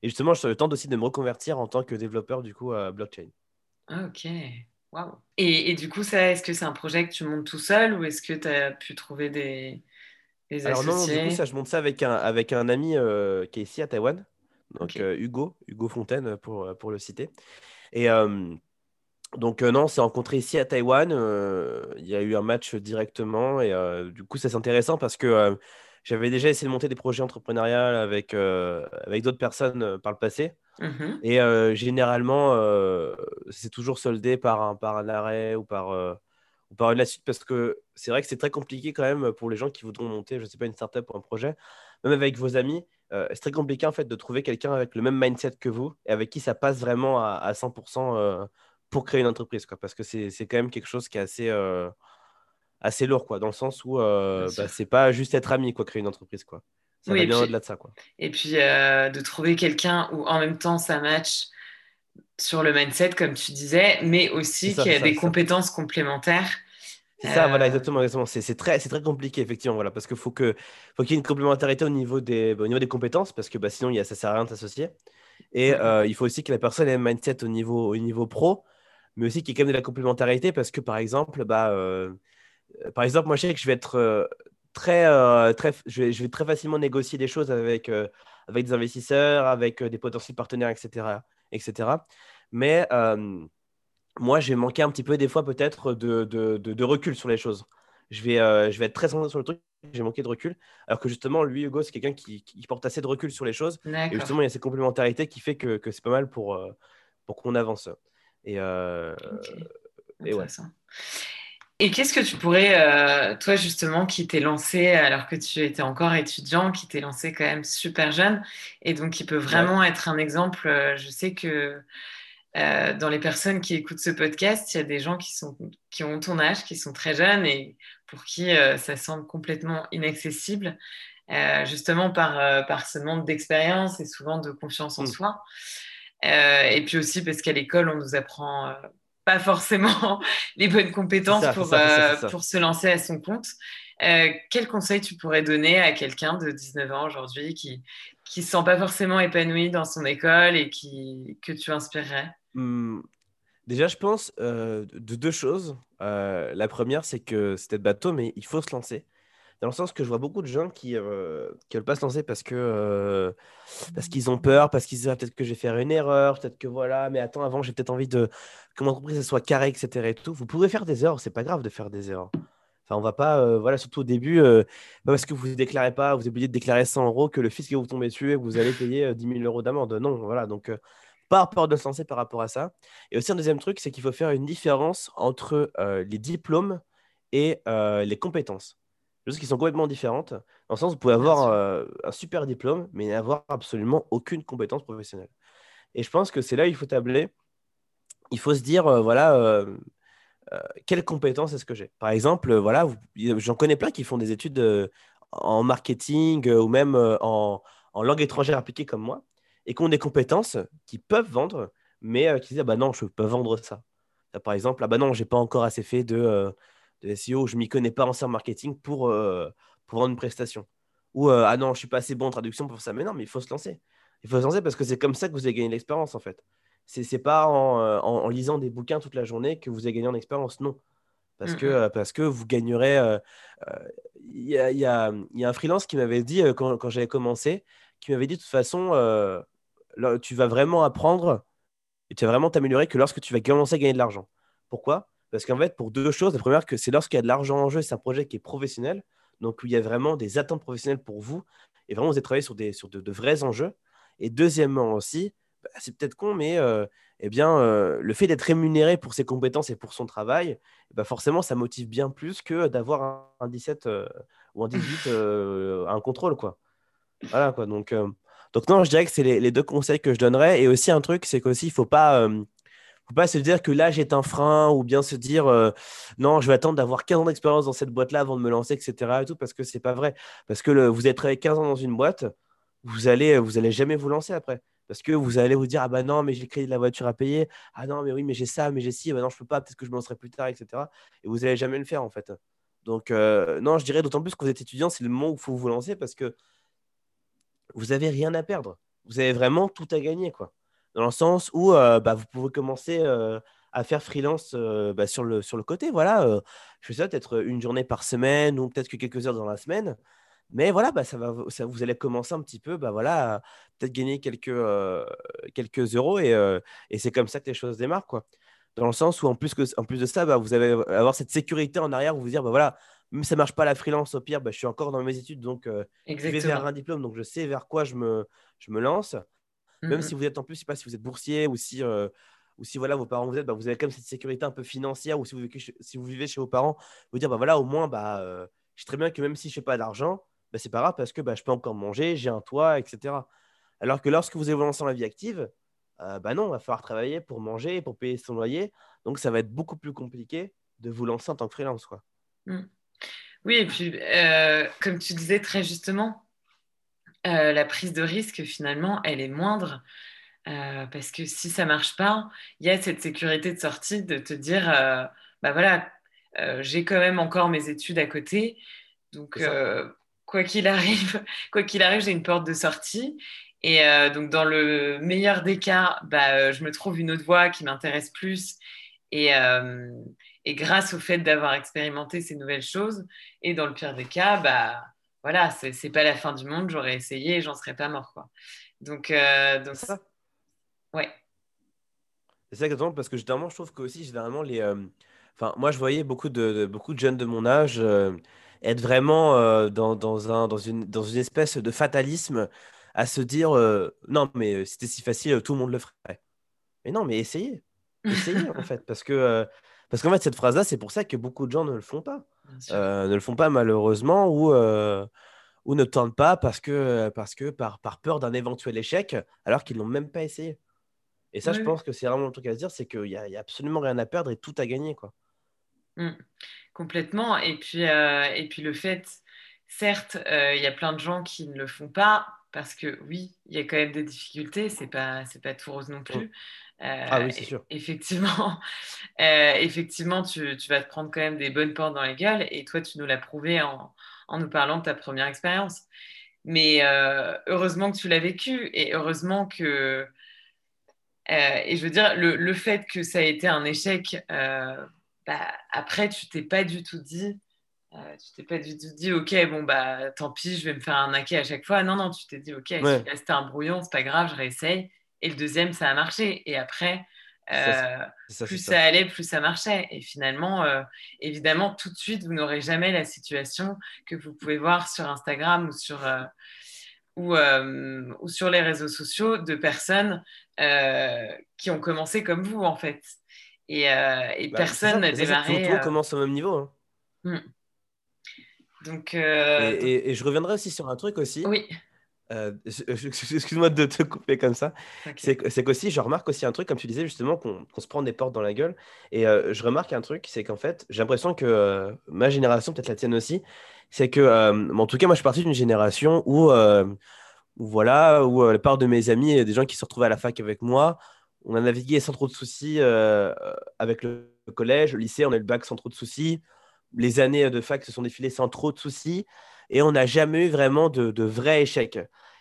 Et justement, je le temps aussi de me reconvertir en tant que développeur du coup blockchain. Ah, ok. Et, et, du coup, ça, est-ce que c'est un projet que tu montes tout seul ou est-ce que tu as pu trouver des, des Alors non, du coup, ça, je monte ça avec un, avec un ami euh, qui est ici à Taïwan, donc euh, Hugo, Hugo Fontaine pour, pour le citer. Et, donc euh, non, on s'est rencontré ici à Taïwan. Euh, il y a eu un match directement et euh, du coup, c'est intéressant parce que j'avais déjà essayé de monter des projets entrepreneuriaux avec, avec d'autres personnes par le passé. Mmh et généralement, c'est toujours soldé par un, par un arrêt ou par, ou par une suite parce que c'est vrai que c'est très compliqué quand même pour les gens qui voudront monter, je ne sais pas, une startup ou un projet, même avec vos amis. c'est très compliqué en fait de trouver quelqu'un avec le même mindset que vous et avec qui ça passe vraiment à, à 100% pour créer une entreprise, quoi, parce que c'est quand même quelque chose qui est assez, euh, assez lourd, quoi, dans le sens où euh, bah, c'est pas juste être ami, quoi, créer une entreprise, quoi. Ça va bien au-delà de ça, quoi. Et puis euh, de trouver quelqu'un où en même temps ça match sur le mindset, comme tu disais, mais aussi qui a des compétences complémentaires. C'est ça, voilà, exactement. exactement. C'est très, très compliqué, effectivement, voilà, parce qu'il faut qu'il faut qu'il y ait une complémentarité au niveau des, au niveau des compétences, parce que bah, sinon, il y a, ça sert à rien de s'associer. Et il faut aussi que la personne ait un mindset au niveau, au niveau pro, mais aussi qu'il y ait quand même de la complémentarité parce que par exemple, bah, euh, par exemple, moi je sais que je vais être euh, très, euh, très je vais, je vais, très facilement négocier des choses avec, avec des investisseurs, avec des potentiels partenaires, etc. etc. Mais moi, j'ai manqué un petit peu des fois peut-être de, de, de, recul sur les choses. Je vais, je vais être très centré sur le truc, j'ai manqué de recul. Alors que justement, lui, Hugo, c'est quelqu'un qui, qui, porte assez de recul sur les choses. Et justement, il y a cette complémentarité qui fait que, que c'est pas mal pour, pour qu'on avance. Et, euh, et ouais. Et qu'est-ce que tu pourrais, euh, toi justement, qui t'es lancé alors que tu étais encore étudiant, qui t'es lancé quand même super jeune, et donc qui peut vraiment être un exemple. Euh, je sais que dans les personnes qui écoutent ce podcast, il y a des gens qui, sont, qui ont ton âge, qui sont très jeunes et pour qui ça semble complètement inaccessible, justement par, par ce manque d'expérience et souvent de confiance en mmh. soi. Euh, et puis aussi parce qu'à l'école, on nous apprend euh, pas forcément [laughs] les bonnes compétences pour, euh, pour se lancer à son compte. quel conseil tu pourrais donner à quelqu'un de 19 ans aujourd'hui qui qui se sent pas forcément épanoui dans son école et qui que tu inspirerais? Mmh. Déjà, je pense de deux choses. la première, c'est que c'était de bateau, mais il faut se lancer. Dans le sens que je vois beaucoup de gens qui ne veulent pas se lancer parce que parce qu'ils ont peur, parce qu'ils disent ah, peut-être que je vais faire une erreur, peut-être que voilà, mais attends, avant, j'ai peut-être envie de que mon entreprise soit carrée, etc. Et tout. Vous pouvez faire des erreurs, c'est pas grave de faire des erreurs. Enfin, on va pas, voilà, surtout au début, parce que vous ne déclarez pas, vous êtes obligé de déclarer 100 euros, que le fisc va vous tomber dessus et que vous allez payer 10 000 euros d'amende. Non, voilà, donc pas peur de se lancer par rapport à ça. Et aussi, un deuxième truc, c'est qu'il faut faire une différence entre les diplômes et les compétences. Choses qui sont complètement différentes. Dans le sens, vous pouvez avoir un super diplôme, mais n'avoir absolument aucune compétence professionnelle. Et je pense que c'est là où il faut tabler. Il faut se dire, voilà, quelles compétences est-ce que j'ai? Par exemple, voilà, j'en connais plein qui font des études en marketing ou même en, langue étrangère appliquée comme moi et qui ont des compétences qui peuvent vendre, mais euh, qui disent ah bah non, je peux vendre ça. par exemple, ah bah non, j'ai pas encore assez fait de, euh, SEO, je m'y connais pas en SEO marketing pour, euh, pour vendre une prestation. Ou ah non, je suis pas assez bon en traduction pour ça. Mais non, mais il faut se lancer. Il faut se lancer parce que c'est comme ça que vous allez gagner l'expérience en fait. C'est n'est pas en, en, lisant des bouquins toute la journée que vous allez gagner en expérience, non. Parce, que, parce que vous gagnerez. Il y, a, y, a, y, a, un freelance qui m'avait dit quand, quand j'avais commencé, qui m'avait dit de toute façon, tu vas vraiment apprendre et tu vas vraiment t'améliorer que lorsque tu vas commencer à gagner de l'argent. Pourquoi? Parce qu'en fait, pour deux choses. La première, que c'est lorsqu'il y a de l'argent en jeu, c'est un projet qui est professionnel, donc où il y a vraiment des attentes professionnelles pour vous, et vraiment vous êtes travaillé sur, des, sur de, vrais enjeux. Et deuxièmement aussi, c'est peut-être con, mais euh, eh bien, euh, le fait d'être rémunéré pour ses compétences et pour son travail, bah, forcément, ça motive bien plus que d'avoir un, 17 euh, ou un 18 un contrôle. Quoi. Voilà, quoi. Donc, donc non, je dirais que c'est les, deux conseils que je donnerais. Et aussi un truc, c'est qu'aussi, il ne faut pas, faut pas se dire que l'âge est un frein ou bien se dire non, je vais attendre d'avoir 15 ans d'expérience dans cette boîte-là avant de me lancer, etc. Et tout, parce que c'est pas vrai. Parce que vous êtes travaillé 15 ans dans une boîte, vous allez, vous allez jamais vous lancer après. Parce que vous allez vous dire ah bah non, mais j'ai le crédit de la voiture à payer. Ah non, mais oui, mais j'ai ça, mais j'ai ci. Ah bah non, je peux pas, peut-être que je me lancerai plus tard, etc. Et vous allez jamais le faire en fait. Donc euh, non, je dirais d'autant plus que vous êtes étudiant, c'est le moment où il faut vous lancer parce que vous n'avez rien à perdre. Vous avez vraiment tout à gagner, quoi. Dans le sens où euh, bah, vous pouvez commencer euh, à faire freelance bah, sur, le, sur le côté. Voilà, je fais ça peut-être une journée par semaine ou peut-être que quelques heures dans la semaine. Mais voilà, bah, ça va, ça, vous allez commencer un petit peu, bah, voilà, peut-être gagner quelques, quelques euros et, et c'est comme ça que les choses démarrent, quoi. Dans le sens où en plus, que, en plus de ça, bah, vous allez avoir cette sécurité en arrière où vous dire, bah, voilà, même si ça marche pas la freelance, au pire, bah, je suis encore dans mes études, donc euh, je vais vers un diplôme, donc je sais vers quoi je me, je me lance. Même si vous êtes en plus, je sais pas si vous êtes boursier ou si, euh, ou si voilà, vos parents vous êtes, bah, vous avez quand même cette sécurité un peu financière, ou si vous vivez, si vous vivez chez vos parents, vous dire, bah voilà, au moins, bah, euh, je sais très bien que même si je fais pas d'argent, bah, c'est pas grave parce que bah, je peux encore manger, j'ai un toit, etc. Alors que lorsque vous allez vous lancer dans la vie active, bah non, il va falloir travailler pour manger, pour payer son loyer. Donc ça va être beaucoup plus compliqué de vous lancer en tant que freelance. Quoi. Mmh. Oui, et puis, euh, comme tu disais très justement, euh, la prise de risque, finalement, elle est moindre. Euh, parce que si ça marche pas, il y a cette sécurité de sortie de te dire, bah voilà, j'ai quand même encore mes études à côté. Donc, quoi qu'il arrive, [laughs] quoi qu'il arrive, j'ai une porte de sortie. Et donc, dans le meilleur des cas, bah, je me trouve une autre voie qui m'intéresse plus. Et, et grâce au fait d'avoir expérimenté ces nouvelles choses, et dans le pire des cas, bah voilà, c'est pas la fin du monde, j'aurais essayé et j'en serais pas mort. Quoi. Donc, euh, donc ça. Ouais. C'est ça exactement, parce que généralement, je trouve que aussi, généralement, les. Euh, enfin, moi, je voyais beaucoup de, beaucoup de jeunes de mon âge euh, être vraiment euh, dans, dans, un, dans, une, dans une espèce de fatalisme à se dire non, mais c'était si facile, tout le monde le ferait. Mais non, mais essayez. [laughs] Essayez, en fait, parce que parce qu'en fait, cette phrase-là, c'est pour ça que beaucoup de gens ne le font pas. Euh, ne le font pas malheureusement ou, euh, ou ne tentent pas parce que, parce que par, par peur d'un éventuel échec, alors qu'ils n'ont même pas essayé. Et ça, je pense que c'est vraiment le truc à se dire, c'est qu'il n'y a, a, absolument rien à perdre et tout à gagner. Quoi. Mmh. Complètement. Et puis, euh, et puis le fait, certes, il y a plein de gens qui ne le font pas parce que oui, il y a quand même des difficultés, c'est pas c'est pas tout rose non plus. Euh, ah oui, c'est sûr. Effectivement, [laughs] euh, effectivement tu, tu, vas te prendre quand même des bonnes portes dans la gueule et toi, tu nous l'as prouvé en, en, nous parlant de ta première expérience. Mais euh, heureusement que tu l'as vécu et heureusement que. et je veux dire, le, le, fait que ça a été un échec, bah, après, tu t'es pas du tout dit Euh, tu t'es pas du tout dit, ok, bon, bah tant pis, je vais me faire arnaquer à chaque fois. Non, non, tu t'es dit, ok, c'était un brouillon, c'est pas grave, je réessaye. Et le deuxième, ça a marché. Et après, euh, plus ça. allait, plus ça marchait. Et finalement, euh, évidemment, tout de suite, vous n'aurez jamais la situation que vous pouvez voir sur Instagram ou sur, ou, ou, sur les réseaux sociaux de personnes qui ont commencé comme vous, en fait. Et, et bah, personne n'a démarré. Tout le monde commence au même niveau. Hein. Hmm. Donc, euh, et, je reviendrai aussi sur un truc aussi. Oui. Euh, excuse-moi de te couper comme ça. C'est qu'aussi, je remarque aussi un truc, comme tu disais justement, qu'on se prend des portes dans la gueule. Et euh, je remarque un truc, c'est qu'en fait, j'ai l'impression que ma génération, peut-être la tienne aussi, c'est que, en tout cas, moi, je suis parti d'une génération où, où, voilà, où la part de mes amis, des gens qui se retrouvaient à la fac avec moi, on a navigué sans trop de soucis avec le collège, le lycée, on a eu le bac sans trop de soucis les années de fac se sont défilées sans trop de soucis et on n'a jamais eu vraiment de, de vrais échecs.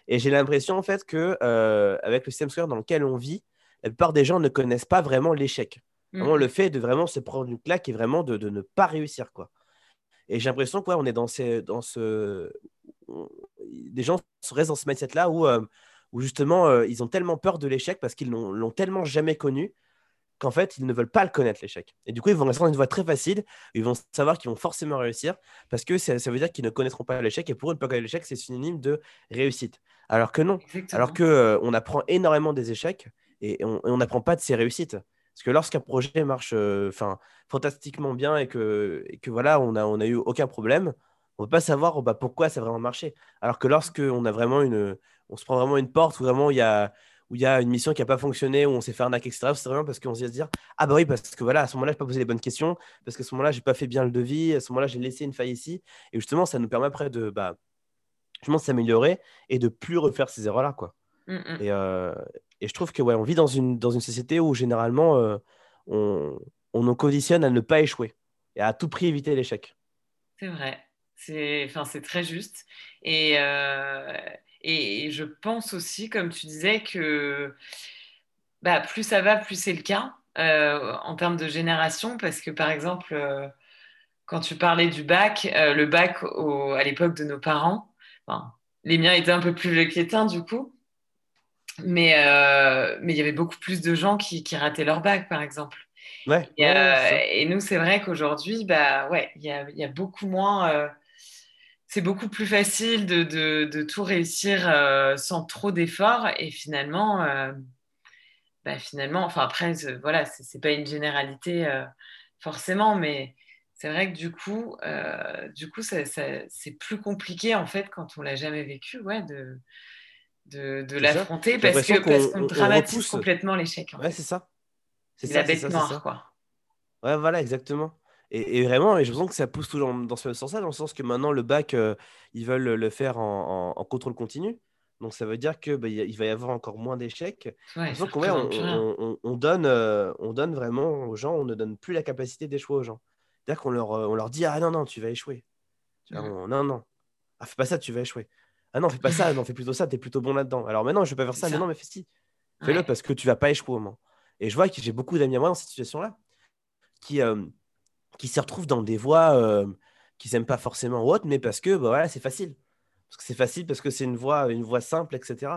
Et j'ai l'impression en fait que euh, avec le système scolaire dans lequel on vit, la plupart des gens ne connaissent pas vraiment l'échec. Vraiment, le fait de vraiment se prendre une claque et vraiment de, ne pas réussir quoi. Et j'ai l'impression qu'on on est dans, ces, dans ce, des gens restent dans ce mindset là où, euh, où justement euh, ils ont tellement peur de l'échec parce qu'ils l'ont tellement jamais connu qu'en fait, ils ne veulent pas le connaître, l'échec. Et du coup, ils vont rester dans une voie très facile. Ils vont savoir qu'ils vont forcément réussir parce que ça, veut dire qu'ils ne connaîtront pas l'échec. Et pour eux, ne pas connaître l'échec, c'est synonyme de réussite. Alors que non. Alors qu'on euh, on apprend énormément des échecs et on n'apprend pas de ses réussites. Parce que lorsqu'un projet marche euh, fantastiquement bien et que, et que voilà, on n'a on a eu aucun problème, on ne peut pas savoir bah, pourquoi ça a vraiment marché. Alors que lorsqu'on a vraiment une, on se prend vraiment une porte où vraiment il y a, où il y a une mission qui n'a pas fonctionné, où on s'est fait arnaquer, etc. C'est vraiment parce qu'on se dire Ah bah oui, parce que voilà, à ce moment-là, je n'ai pas posé les bonnes questions, parce qu'à ce moment-là, je n'ai pas fait bien le devis, à ce moment-là, j'ai laissé une faille ici. Et justement, ça nous permet après de bah, s'améliorer et de plus refaire ces erreurs-là. quoi. Mm, mm. Et, euh, et, je trouve que ouais, on vit dans une, dans une société où généralement, euh, on, on nous conditionne à ne pas échouer et à tout prix éviter l'échec. C'est vrai. C'est enfin, très juste. Et. Euh et, je pense aussi, comme tu disais, que bah, plus ça va, plus c'est le cas euh, en termes de génération, parce que par exemple, euh, quand tu parlais du bac, euh, le bac à l'époque de nos parents, les miens étaient un peu plus vieux qu'éteints du coup, mais mais il y avait beaucoup plus de gens qui, rataient leur bac, par exemple. Ouais, et, nous, c'est vrai qu'aujourd'hui, bah ouais, il y a, beaucoup moins c'est beaucoup plus facile de, tout réussir euh, sans trop d'efforts. Et finalement, euh, bah, finalement, enfin après, voilà, c'est pas une généralité euh, forcément, mais c'est vrai que du coup, du coup, c'est plus compliqué en fait quand on l'a jamais vécu, ouais, de de, l'affronter parce que parce qu'on dramatise complètement l'échec. Ouais, c'est ça. C'est la bête noire, quoi. Ouais, voilà, exactement. Et, vraiment, et je pense que ça pousse toujours dans ce sens-là, dans le sens que maintenant, le bac, euh, ils veulent le faire en, contrôle continu. Donc, ça veut dire qu'il bah, va y avoir encore moins d'échecs. Ouais, donc, on, on, donne, euh, on donne vraiment aux gens, on ne donne plus la capacité d'échouer aux gens. C'est-à-dire qu'on leur, euh, on leur dit Ah non, non, tu vas échouer. Mmh. non, non. Ah, fais pas ça, tu vas échouer. Ah non, fais pas ça, non, fais plutôt ça, tu es plutôt bon là-dedans. Alors maintenant, je vais pas faire ça, mais non, mais fais ci. Fais-le parce que tu vas pas échouer au moment. Et je vois que j'ai beaucoup d'amis à moi dans cette situation-là qui, qui se retrouvent dans des voies euh, qu'ils n'aiment pas forcément ou autres, mais parce que bah, voilà, c'est facile. Parce que c'est facile, parce que c'est une voie, une voie simple, etc.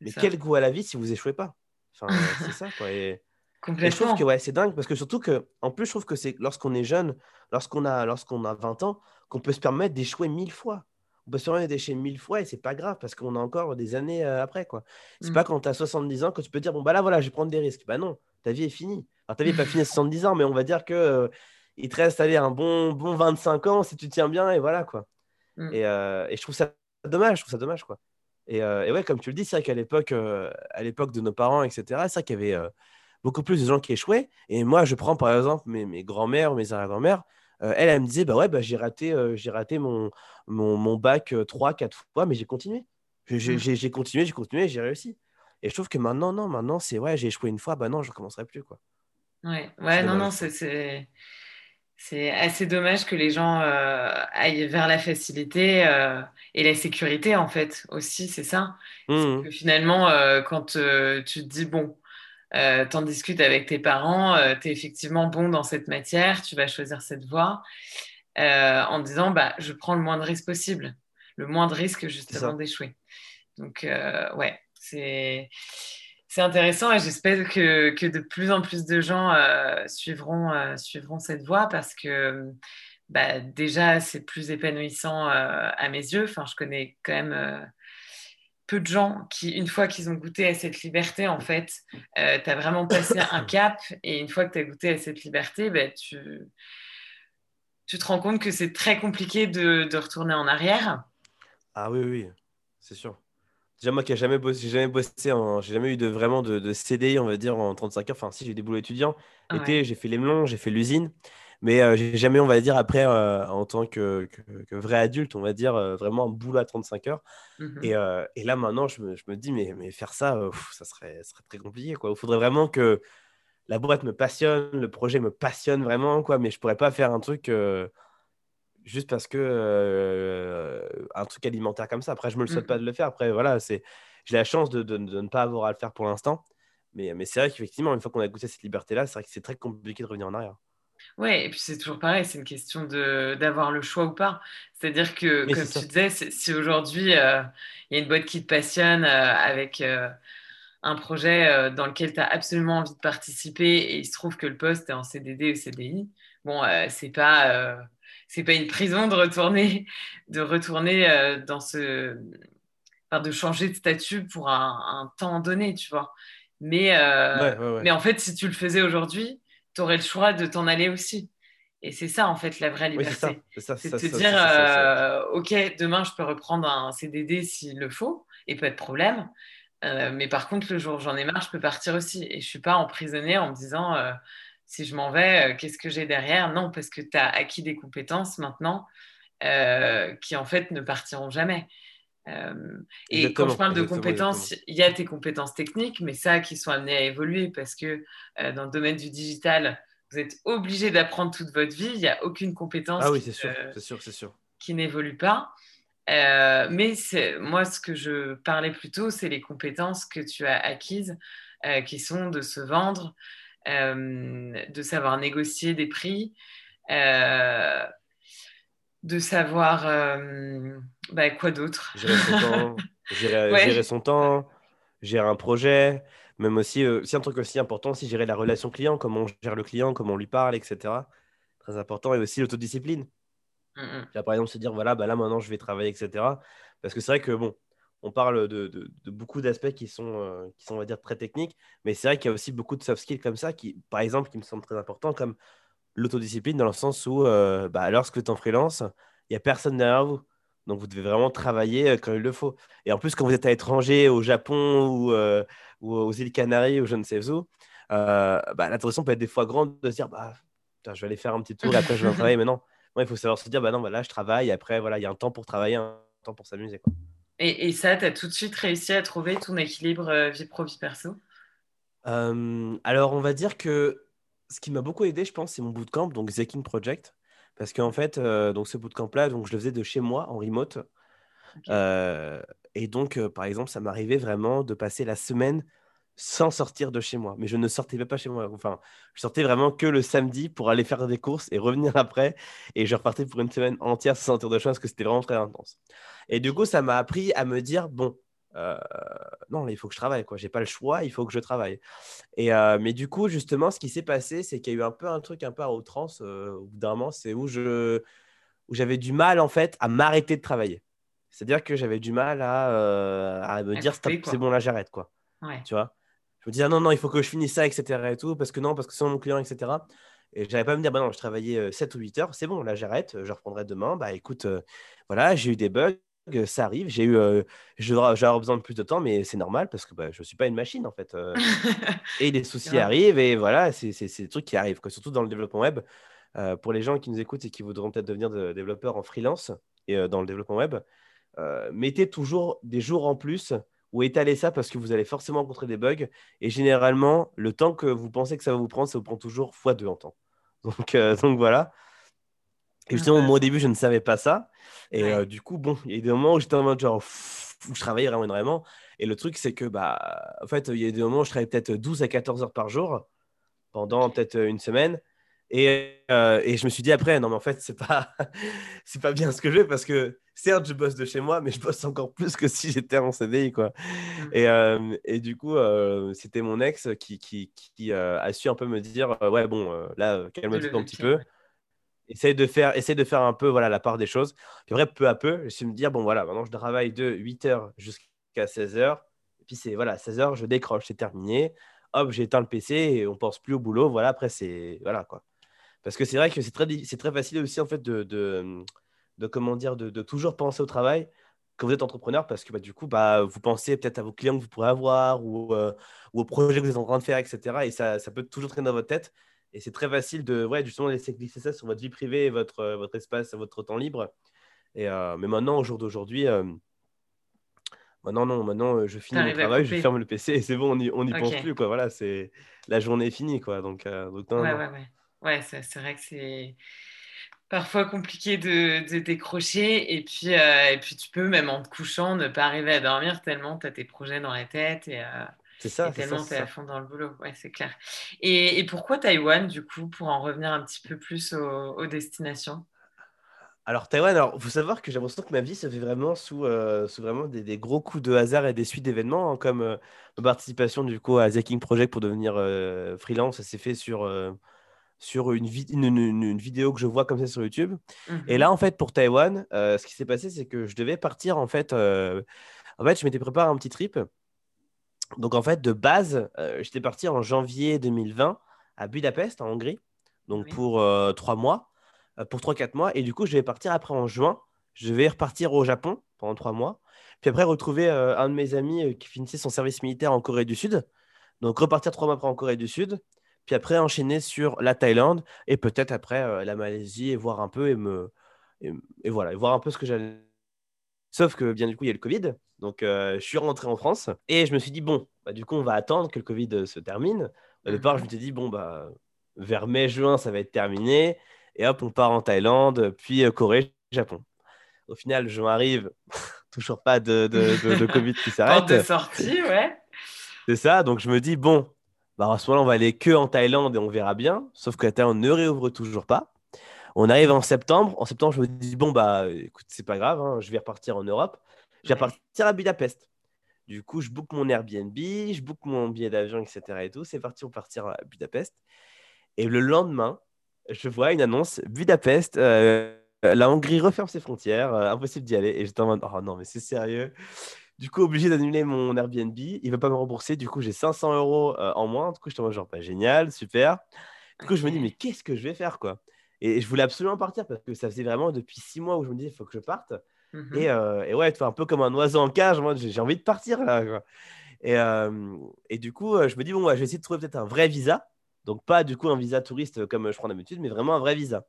Mais quel goût à la vie si vous échouez pas? Enfin, [laughs] C'est ça, quoi. Et, je trouve que ouais, c'est dingue, parce que surtout que, en plus, je trouve que c'est lorsqu'on est jeune, lorsqu'on a, lorsqu'on a 20 ans, qu'on peut se permettre d'échouer mille fois. On peut se permettre d'échouer mille fois et c'est pas grave parce qu'on a encore des années euh, après. quoi. C'est mm. pas quand tu as 70 ans que tu peux dire, bon, bah là, voilà, je vais prendre des risques. Bah non, ta vie est finie. Alors, ta vie n'est pas finie à 70 ans, mais on va dire que euh, il te reste aller un bon, bon 25 ans si tu tiens bien et voilà quoi. Mm. Et, euh, et, je trouve ça dommage, je trouve ça dommage quoi. Et, euh, et ouais, comme tu le dis, c'est vrai qu'à l'époque, euh, à l'époque de nos parents, etc., c'est vrai qu'il y avait beaucoup plus de gens qui échouaient. Et moi, je prends par exemple mes, mes grands-mères mes arrière-grand-mères. elle, elle me disait, bah ouais, bah, j'ai raté, j'ai raté mon, mon, mon bac 3, 4 fois, mais j'ai continué. Mm. J'ai continué, j'ai continué, j'ai réussi. Et je trouve que maintenant, non, maintenant, c'est ouais, j'ai échoué une fois, bah non, je ne recommencerai plus. Quoi. Ouais, ouais non, non, c'est c'est assez dommage que les gens euh, aillent vers la facilité euh, et la sécurité, en fait, aussi, c'est ça. Mmh. Que finalement, euh, quand tu te dis, bon, t'en discutes avec tes parents, tu es effectivement bon dans cette matière, tu vas choisir cette voie. en disant bah, je prends le moins de risques possible, le moins de risques justement d'échouer. Donc, ouais, c'est. C'est intéressant et j'espère que, que, de plus en plus de gens suivront, suivront cette voie parce que bah, déjà, c'est plus épanouissant à mes yeux. Enfin, je connais quand même peu de gens qui, une fois qu'ils ont goûté à cette liberté, en fait, euh, tu as vraiment passé un [coughs] cap. Et une fois que tu as goûté à cette liberté, ben, tu, tu te rends compte que c'est très compliqué de, de, retourner en arrière. Ah oui, oui, c'est sûr. Déjà, moi qui n'ai jamais bossé, j'ai jamais bossé, j'ai jamais eu de, vraiment de, de, CDI, on va dire, en 35 heures. Enfin, si, j'ai eu des boulots étudiants. L'été, j'ai fait les melons, j'ai fait l'usine. Mais euh, j'ai jamais, on va dire, après, euh, en tant que, que, vrai adulte, on va dire, euh, vraiment un boulot à 35 heures. Mmh et, et, là, maintenant, je me, je me, dis, mais, mais faire ça, ça, serait, serait très compliqué. Quoi. Il faudrait vraiment que la boîte me passionne, le projet me passionne vraiment, quoi, mais je pourrais pas faire un truc juste parce que un truc alimentaire comme ça. Après, je me le souhaite mmh pas de le faire. Après, voilà, c'est j'ai la chance de, de, de, ne pas avoir à le faire pour l'instant. Mais, mais c'est vrai qu'effectivement, une fois qu'on a goûté cette liberté-là, c'est vrai que c'est très compliqué de revenir en arrière. Oui, et puis c'est toujours pareil, c'est une question d'avoir le choix ou pas. C'est-à-dire que, comme tu disais, si aujourd'hui euh, il y a une boîte qui te passionne euh, avec un projet dans lequel tu as absolument envie de participer et il se trouve que le poste est en CDD ou CDI, bon, c'est pas, c'est pas une prison de retourner, de retourner dans ce. Enfin, de changer de statut pour un, temps donné, tu vois. Mais, mais en fait, si tu le faisais aujourd'hui, tu aurais le choix de t'en aller aussi. Et c'est ça, en fait, la vraie liberté. c'est de te dire, euh, OK, demain, je peux reprendre un CDD s'il le faut, et pas de problème. Euh, mais par contre, le jour où j'en ai marre, je peux partir aussi. Et je ne suis pas emprisonnée en me disant, euh, si je m'en vais, qu'est-ce que j'ai derrière? Non, parce que tu as acquis des compétences maintenant qui, en fait, ne partiront jamais. Euh, et quand je parle de compétences, il y a tes compétences techniques, mais ça qui sont amenées à évoluer parce que euh, dans le domaine du digital, vous êtes obligé d'apprendre toute votre vie. Il n'y a aucune compétence ah oui, qui, sûr, sûr, sûr. qui n'évolue pas. Euh, mais moi, ce que je parlais plutôt, c'est les compétences que tu as acquises, qui sont de se vendre, de savoir négocier des prix, de savoir euh, bah, quoi d'autre. Gérer son temps, [laughs] gérer, son temps, gérer un projet, même aussi, euh, un truc aussi important, si gérer la relation client, comment on gère le client, comment on lui parle, etc. Très important, et aussi l'autodiscipline. Mm, mm. Par exemple, se dire, voilà, bah là maintenant je vais travailler, etc. Parce que c'est vrai que, bon, on parle de, de, beaucoup d'aspects qui sont, euh, qui sont, on va dire, très techniques, mais c'est vrai qu'il y a aussi beaucoup de soft skills comme ça, qui, par exemple, qui me semblent très importants, comme l'autodiscipline dans le sens où, euh, bah, lorsque tu es en freelance, il n'y a personne derrière vous. Donc, vous devez vraiment travailler euh, quand il le faut. Et en plus, quand vous êtes à l'étranger, au Japon ou, euh, ou, aux îles Canaries ou je ne sais où, bah, l'attention peut être des fois grande de se dire bah, je vais aller faire un petit tour et après je vais [laughs] travailler. Mais non, il faut savoir se dire bah non, bah, là, je travaille. Après, voilà, il y a un temps pour travailler, un temps pour s'amuser. Et, et, ça, tu as tout de suite réussi à trouver ton équilibre vie pro, vie perso? Alors, on va dire que ce qui m'a beaucoup aidé, je pense, c'est mon bootcamp, donc The King Project. Parce qu'en fait, euh, donc ce bootcamp-là, donc je le faisais de chez moi en remote. Euh, et donc, euh, par exemple, ça m'arrivait vraiment de passer la semaine sans sortir de chez moi. Mais je ne sortais même pas chez moi. Enfin, je sortais vraiment que le samedi pour aller faire des courses et revenir [laughs] après. Et je repartais pour une semaine entière sans sortir de chez moi parce que c'était vraiment très intense. Et du coup, ça m'a appris à me dire, bon, euh, non, il faut que je travaille, quoi. J'ai pas le choix, il faut que je travaille. Et euh, mais du coup, justement, ce qui s'est passé, c'est qu'il y a eu un peu un truc un peu à outrance euh, au bout d'un moment, c'est où je où j'avais du mal en fait à m'arrêter de travailler. C'est-à-dire que j'avais du mal à, à me dire c'est bon là j'arrête quoi. Tu vois? Je me disais ah, non non il faut que je finisse ça etc et tout parce que non parce que c'est mon client etc. Et j'avais pas à me dire bah non je travaillais 7 ou 8 heures c'est bon là j'arrête je reprendrai demain bah écoute voilà j'ai eu des bugs ça arrive. J'ai eu, euh, j'aurai besoin de plus de temps, mais c'est normal parce que bah, je ne suis pas une machine en fait. Euh. [laughs] et les soucis arrivent et voilà, c'est des trucs qui arrivent, quoi. surtout dans le développement web. Euh, pour les gens qui nous écoutent et qui voudront peut-être devenir de, développeurs en freelance et dans le développement web, mettez toujours des jours en plus ou étalez ça parce que vous allez forcément rencontrer des bugs. Et généralement, le temps que vous pensez que ça va vous prendre, ça vous prend toujours x2 en temps. [laughs] Donc, donc voilà. Et justement, moi au début, je ne savais pas ça. Et euh, du coup, bon, il y a des moments où j'étais en mode genre, où je travaillais vraiment énormément. Et le truc, c'est que, bah, en fait, il y a des moments où je travaillais peut-être 12 à 14 heures par jour pendant peut-être une semaine. Et, euh, et, je me suis dit après, non, mais en fait, c'est pas, [laughs] c'est pas bien ce que je fais parce que certes, je bosse de chez moi, mais je bosse encore plus que si j'étais en CDI, quoi. Mmh. Et, euh, et, du coup, euh, c'était mon ex qui, qui, qui a su un peu me dire, ouais, bon, là, calme-toi un petit peu. Essaye de, faire, essaye de faire un peu voilà, la part des choses. Puis après, peu à peu, je suis me dire, bon, voilà, maintenant, je travaille de 8h jusqu'à 16h. Et puis, c'est, voilà, 16h, je décroche, c'est terminé. Hop, j'ai éteint le PC et on pense plus au boulot. Voilà, après, c'est, voilà, quoi. Parce que c'est vrai que c'est très, c'est très facile aussi en fait de, de, comment dire, de, toujours penser au travail quand vous êtes entrepreneur parce que bah, du coup, bah, vous pensez peut-être à vos clients que vous pourrez avoir ou, euh, ou, au projet que vous êtes en train de faire, etc. Et ça, ça peut toujours traîner dans votre tête. Et c'est très facile de ouais, justement laisser glisser ça sur votre vie privée, votre, euh, votre espace, votre temps libre. Et, euh, mais maintenant, au jour d'aujourd'hui, maintenant, non, maintenant, je finis mon travail, je ferme le PC et c'est bon, on n'y on y pense plus. Quoi. Voilà, c'est la journée est finie. Quoi. Donc, donc ouais, ouais, ouais. Ouais, c'est vrai que c'est parfois compliqué de, décrocher. Et puis, euh, et puis, tu peux, même en te couchant, ne pas arriver à dormir tellement tu as tes projets dans la tête et, euh, ça, tellement tu es à fond dans le boulot. Ouais, c'est clair. Et, pourquoi Taïwan, du coup, pour en revenir un petit peu plus aux, destinations? Alors Taïwan, alors faut savoir que j'ai l'impression que ma vie se fait vraiment sous, euh, sous vraiment des, gros coups de hasard et des suites d'événements, hein, comme ma participation du coup à The King Project pour devenir freelance, ça s'est fait sur sur une, une, vidéo que je vois comme ça sur YouTube. Et mmh là, en fait, pour Taïwan, euh, ce qui s'est passé, c'est que je devais partir, en fait, euh, en fait, je m'étais préparé un petit trip. Donc, en fait, de base, euh, j'étais parti en janvier 2020 à Budapest, en Hongrie, donc pour trois mois, pour trois, quatre mois. Et du coup, je vais partir après en juin. Je vais repartir au Japon pendant trois mois. Puis après, retrouver un de mes amis qui finissait son service militaire en Corée du Sud. Donc, repartir trois mois après en Corée du Sud puis après enchaîner sur la Thaïlande et peut-être après euh, la Malaisie et voir un peu et me et, voilà voir un peu ce que j'allais sauf que bien du coup il y a le Covid donc euh, je suis rentré en France et je me suis dit bon bah, du coup on va attendre que le Covid euh, se termine. Au départ je me suis dit bon bah vers mai juin ça va être terminé et hop on part en Thaïlande puis Corée Japon. Au final je m'arrive [laughs] toujours pas de, de, de, Covid qui [laughs] s'arrête de sortie ouais. C'est ça donc je me dis bon bah, à ce moment-là, on va aller que en Thaïlande et on verra bien. Sauf que la Thaïlande ne réouvre toujours pas. On arrive en septembre. En septembre, je me dis, bon, bah, écoute, c'est pas grave, hein, je vais repartir en Europe. Je vais repartir à Budapest. Du coup, je book mon Airbnb, je book mon billet d'avion, etc. Et tout. C'est parti, on partir à Budapest. Et le lendemain, je vois une annonce Budapest. Euh, la Hongrie referme ses frontières, euh, impossible d'y aller. Et j'étais en mode, oh non, mais c'est sérieux. Du coup, obligé d'annuler mon Airbnb. Il ne veut pas me rembourser. Du coup, j'ai 500 euros euh, en moins. Du coup, je te genre, pas génial, super. Du coup, je me dis, mais qu'est-ce que je vais faire, quoi? Et je voulais absolument partir parce que ça faisait vraiment depuis six mois où je me disais, il faut que je parte. Mmh et, euh, et, ouais, un peu comme un oiseau en cage. Moi, j'ai envie de partir, là, quoi. Et, euh, et, du coup, je me dis, bon, je vais essayer de trouver peut-être un vrai visa. Donc, pas du coup un visa touriste comme je prends d'habitude, mais vraiment un vrai visa.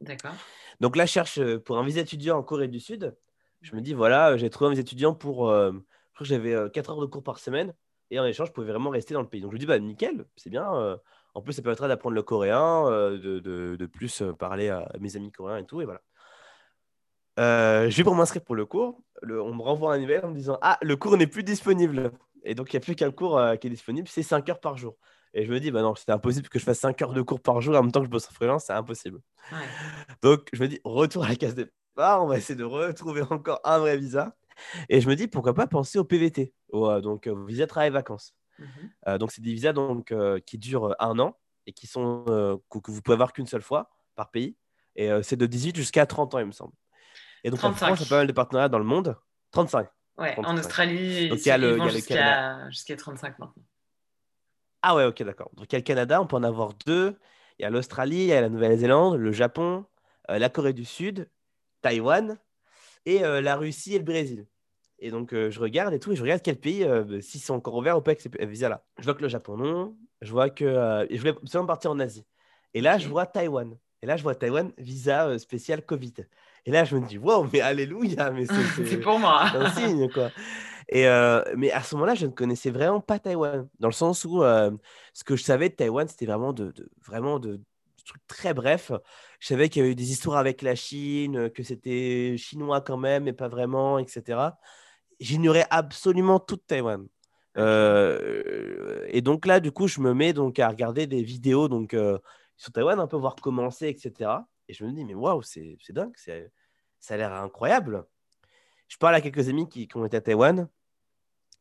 D'accord. Donc là, je cherche pour un visa étudiant en Corée du Sud. Je me dis, voilà, j'ai trouvé mes étudiants pour. Euh, je crois que j'avais 4 euh, heures de cours par semaine. Et en échange, je pouvais vraiment rester dans le pays. Donc je me dis, bah nickel, c'est bien. Euh. en plus, ça permettra d'apprendre le coréen, de, de, de, plus parler à mes amis coréens et tout. Et voilà. je vais pour m'inscrire pour le cours. on me renvoie un email en me disant, ah, le cours n'est plus disponible. Et donc, il n'y a plus qu'un cours qui est disponible, c'est 5 heures par jour. Et je me dis, bah non, c'était impossible que je fasse 5 heures de cours par jour en même temps que je bosse en freelance, c'est impossible. Donc, je me dis, retour à la case des on va essayer de retrouver encore un vrai visa. Et je me dis, pourquoi pas penser au PVT, au, donc au visa travail-vacances. Mhm. Euh, donc, c'est des visas donc, euh, qui durent un an et qui sont, euh, que, vous pouvez avoir qu'une seule fois par pays. Et c'est de 18 jusqu'à 30 ans, il me semble. Et donc, 35. en France, il y a pas mal de partenariats dans le monde. 35. Ouais, en Australie, donc, il y a le, jusqu'à 35 maintenant. Ah ouais, ok, d'accord. Donc, il y a le Canada, on peut en avoir deux. Il y a l'Australie, il y a la Nouvelle-Zélande, le Japon, la Corée du Sud Taïwan et euh, la Russie et le Brésil. Et donc, euh, je regarde et tout, et je regarde quel pays, euh, s'ils sont encore ouverts ou pas avec ces visas-là. Je vois que le Japon, non. Je vois que. je voulais absolument partir en Asie. Et là, je vois Taïwan. Et là, je vois Taïwan, visa spécial Covid. Et là, je me dis, wow, mais alléluia, mais [laughs] c'est pour moi. un signe, quoi. Et mais à ce moment-là, je ne connaissais vraiment pas Taïwan, dans le sens où ce que je savais de Taïwan, c'était vraiment de, vraiment de, très bref. Je savais qu'il y avait eu des histoires avec la Chine, que c'était chinois quand même, mais pas vraiment, etc. J'ignorais absolument tout de Taïwan. Euh, et donc là, du coup, je me mets donc à regarder des vidéos donc euh, sur Taïwan, un peu voir commencer, etc. Et je me dis, mais waouh, c'est dingue, ça a l'air incroyable. Je parle à quelques amis qui, ont été à Taïwan.